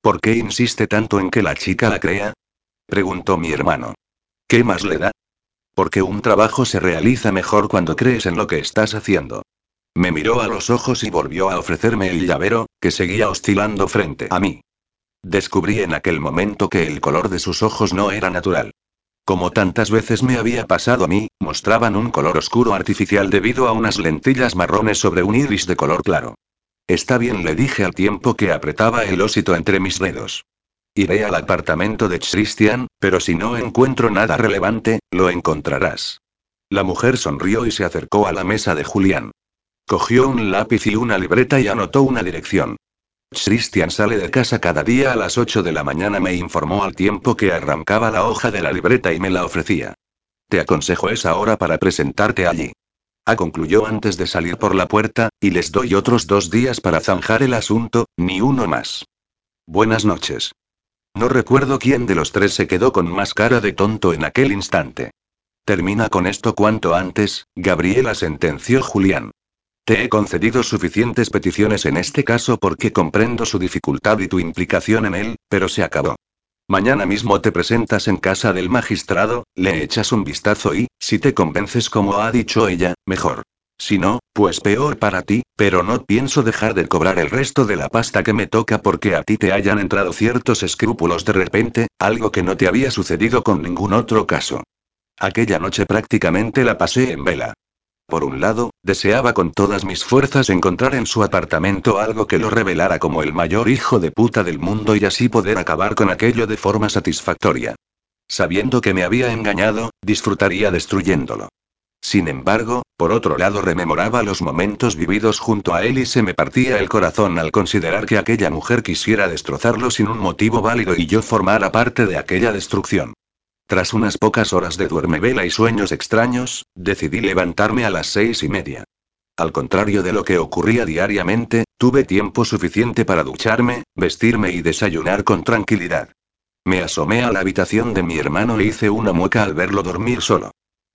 ¿Por qué insiste tanto en que la chica la crea? preguntó mi hermano. ¿Qué más le da? Porque un trabajo se realiza mejor cuando crees en lo que estás haciendo. Me miró a los ojos y volvió a ofrecerme el llavero, que seguía oscilando frente a mí. Descubrí en aquel momento que el color de sus ojos no era natural. Como tantas veces me había pasado a mí, mostraban un color oscuro artificial debido a unas lentillas marrones sobre un iris de color claro. Está bien, le dije al tiempo que apretaba el ósito entre mis dedos. Iré al apartamento de Christian, pero si no encuentro nada relevante, lo encontrarás. La mujer sonrió y se acercó a la mesa de Julián. Cogió un lápiz y una libreta y anotó una dirección. Christian sale de casa cada día a las 8 de la mañana, me informó al tiempo que arrancaba la hoja de la libreta y me la ofrecía. Te aconsejo esa hora para presentarte allí. A concluyó antes de salir por la puerta, y les doy otros dos días para zanjar el asunto, ni uno más. Buenas noches. No recuerdo quién de los tres se quedó con más cara de tonto en aquel instante. Termina con esto cuanto antes, Gabriela sentenció Julián. Te he concedido suficientes peticiones en este caso porque comprendo su dificultad y tu implicación en él, pero se acabó. Mañana mismo te presentas en casa del magistrado, le echas un vistazo y, si te convences como ha dicho ella, mejor. Si no, pues peor para ti, pero no pienso dejar de cobrar el resto de la pasta que me toca porque a ti te hayan entrado ciertos escrúpulos de repente, algo que no te había sucedido con ningún otro caso. Aquella noche prácticamente la pasé en vela. Por un lado, deseaba con todas mis fuerzas encontrar en su apartamento algo que lo revelara como el mayor hijo de puta del mundo y así poder acabar con aquello de forma satisfactoria. Sabiendo que me había engañado, disfrutaría destruyéndolo. Sin embargo, por otro lado rememoraba los momentos vividos junto a él y se me partía el corazón al considerar que aquella mujer quisiera destrozarlo sin un motivo válido y yo formara parte de aquella destrucción. Tras unas pocas horas de duermevela y sueños extraños, decidí levantarme a las seis y media. Al contrario de lo que ocurría diariamente, tuve tiempo suficiente para ducharme, vestirme y desayunar con tranquilidad. Me asomé a la habitación de mi hermano e hice una mueca al verlo dormir solo.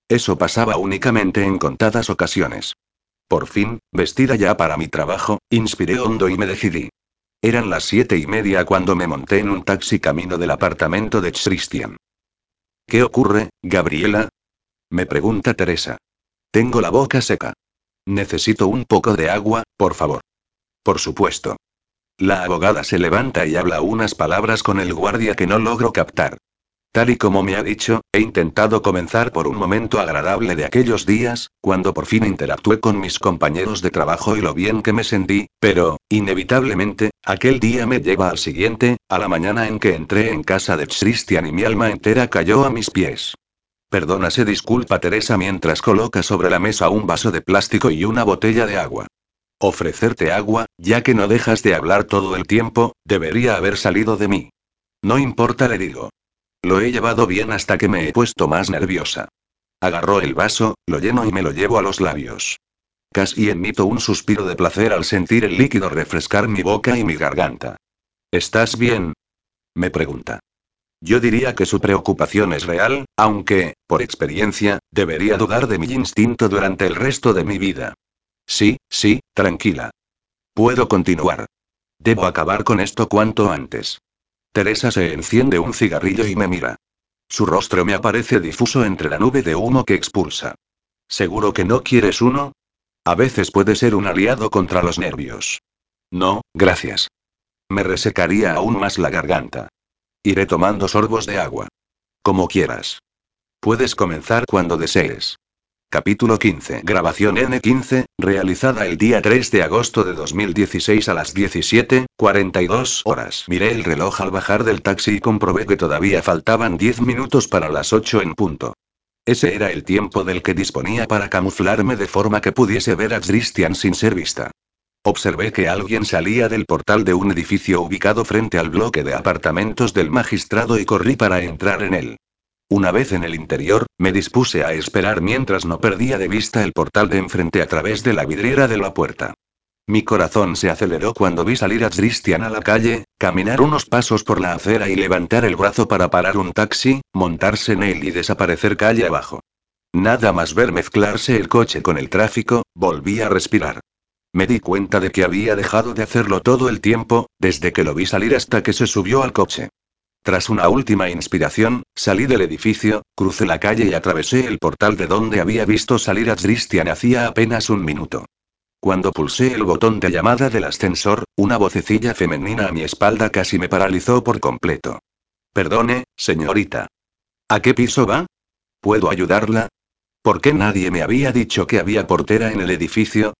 Eso pasaba únicamente en contadas ocasiones. Por fin, vestida ya para mi trabajo, inspiré hondo y me decidí. Eran las siete y media cuando me monté en un taxi camino del apartamento de Christian. ¿Qué ocurre, Gabriela? Me pregunta Teresa. Tengo la boca seca. Necesito un poco de agua, por favor. Por supuesto. La abogada se levanta y habla unas palabras con el guardia que no logro captar. Tal y como me ha dicho, he intentado comenzar por un momento agradable de aquellos días, cuando por fin interactué con mis compañeros de trabajo y lo bien que me sentí, pero, inevitablemente, aquel día me lleva al siguiente, a la mañana en que entré en casa de Christian y mi alma entera cayó a mis pies. Perdona, se disculpa Teresa mientras coloca sobre la mesa un vaso de plástico y una botella de agua. Ofrecerte agua, ya que no dejas de hablar todo el tiempo, debería haber salido de mí. No importa, le digo. Lo he llevado bien hasta que me he puesto más nerviosa. Agarró el vaso, lo lleno y me lo llevo a los labios. Casi emito un suspiro de placer al sentir el líquido refrescar mi boca y mi garganta. ¿Estás bien? me pregunta. Yo diría que su preocupación es real, aunque, por experiencia, debería dudar de mi instinto durante el resto de mi vida. Sí, sí, tranquila. Puedo continuar. Debo acabar con esto cuanto antes. Teresa se enciende un cigarrillo y me mira. Su rostro me aparece difuso entre la nube de humo que expulsa. ¿Seguro que no quieres uno? A veces puede ser un aliado contra los nervios. No, gracias. Me resecaría aún más la garganta. Iré tomando sorbos de agua. Como quieras. Puedes comenzar cuando desees. Capítulo 15. Grabación N15, realizada el día 3 de agosto de 2016 a las 17:42 horas. Miré el reloj al bajar del taxi y comprobé que todavía faltaban 10 minutos para las 8 en punto. Ese era el tiempo del que disponía para camuflarme de forma que pudiese ver a Christian sin ser vista. Observé que alguien salía del portal de un edificio ubicado frente al bloque de apartamentos del magistrado y corrí para entrar en él. Una vez en el interior, me dispuse a esperar mientras no perdía de vista el portal de enfrente a través de la vidriera de la puerta. Mi corazón se aceleró cuando vi salir a Christian a la calle, caminar unos pasos por la acera y levantar el brazo para parar un taxi, montarse en él y desaparecer calle abajo. Nada más ver mezclarse el coche con el tráfico, volví a respirar. Me di cuenta de que había dejado de hacerlo todo el tiempo, desde que lo vi salir hasta que se subió al coche. Tras una última inspiración, salí del edificio, crucé la calle y atravesé el portal de donde había visto salir a Christian hacía apenas un minuto. Cuando pulsé el botón de llamada del ascensor, una vocecilla femenina a mi espalda casi me paralizó por completo. Perdone, señorita. ¿A qué piso va? ¿Puedo ayudarla? ¿Por qué nadie me había dicho que había portera en el edificio?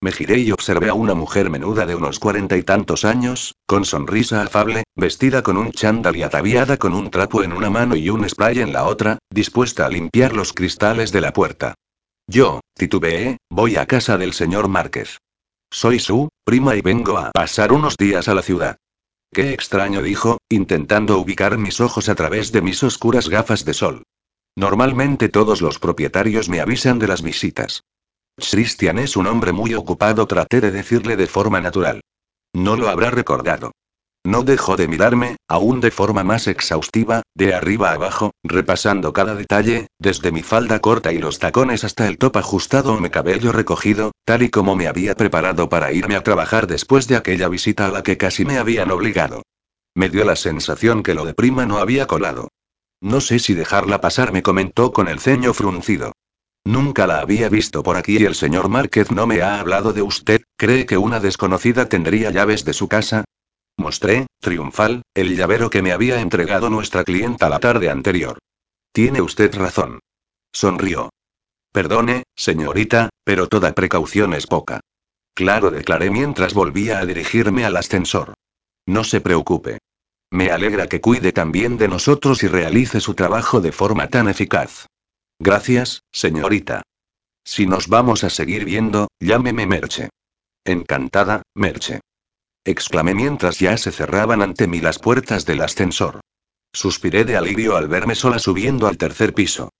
Me giré y observé a una mujer menuda de unos cuarenta y tantos años, con sonrisa afable, vestida con un chándal y ataviada con un trapo en una mano y un spray en la otra, dispuesta a limpiar los cristales de la puerta. Yo, titubeé, voy a casa del señor Márquez. Soy su prima y vengo a pasar unos días a la ciudad. Qué extraño dijo, intentando ubicar mis ojos a través de mis oscuras gafas de sol. Normalmente todos los propietarios me avisan de las visitas. Christian es un hombre muy ocupado, traté de decirle de forma natural. No lo habrá recordado. No dejó de mirarme, aún de forma más exhaustiva, de arriba abajo, repasando cada detalle, desde mi falda corta y los tacones hasta el top ajustado o mi cabello recogido, tal y como me había preparado para irme a trabajar después de aquella visita a la que casi me habían obligado. Me dio la sensación que lo de prima no había colado. No sé si dejarla pasar, me comentó con el ceño fruncido. Nunca la había visto por aquí y el señor Márquez no me ha hablado de usted, ¿cree que una desconocida tendría llaves de su casa? Mostré, triunfal, el llavero que me había entregado nuestra clienta la tarde anterior. Tiene usted razón. Sonrió. Perdone, señorita, pero toda precaución es poca. Claro, declaré mientras volvía a dirigirme al ascensor. No se preocupe. Me alegra que cuide también de nosotros y realice su trabajo de forma tan eficaz. Gracias, señorita. Si nos vamos a seguir viendo, llámeme Merche. Encantada, Merche exclamé mientras ya se cerraban ante mí las puertas del ascensor. Suspiré de alivio al verme sola subiendo al tercer piso.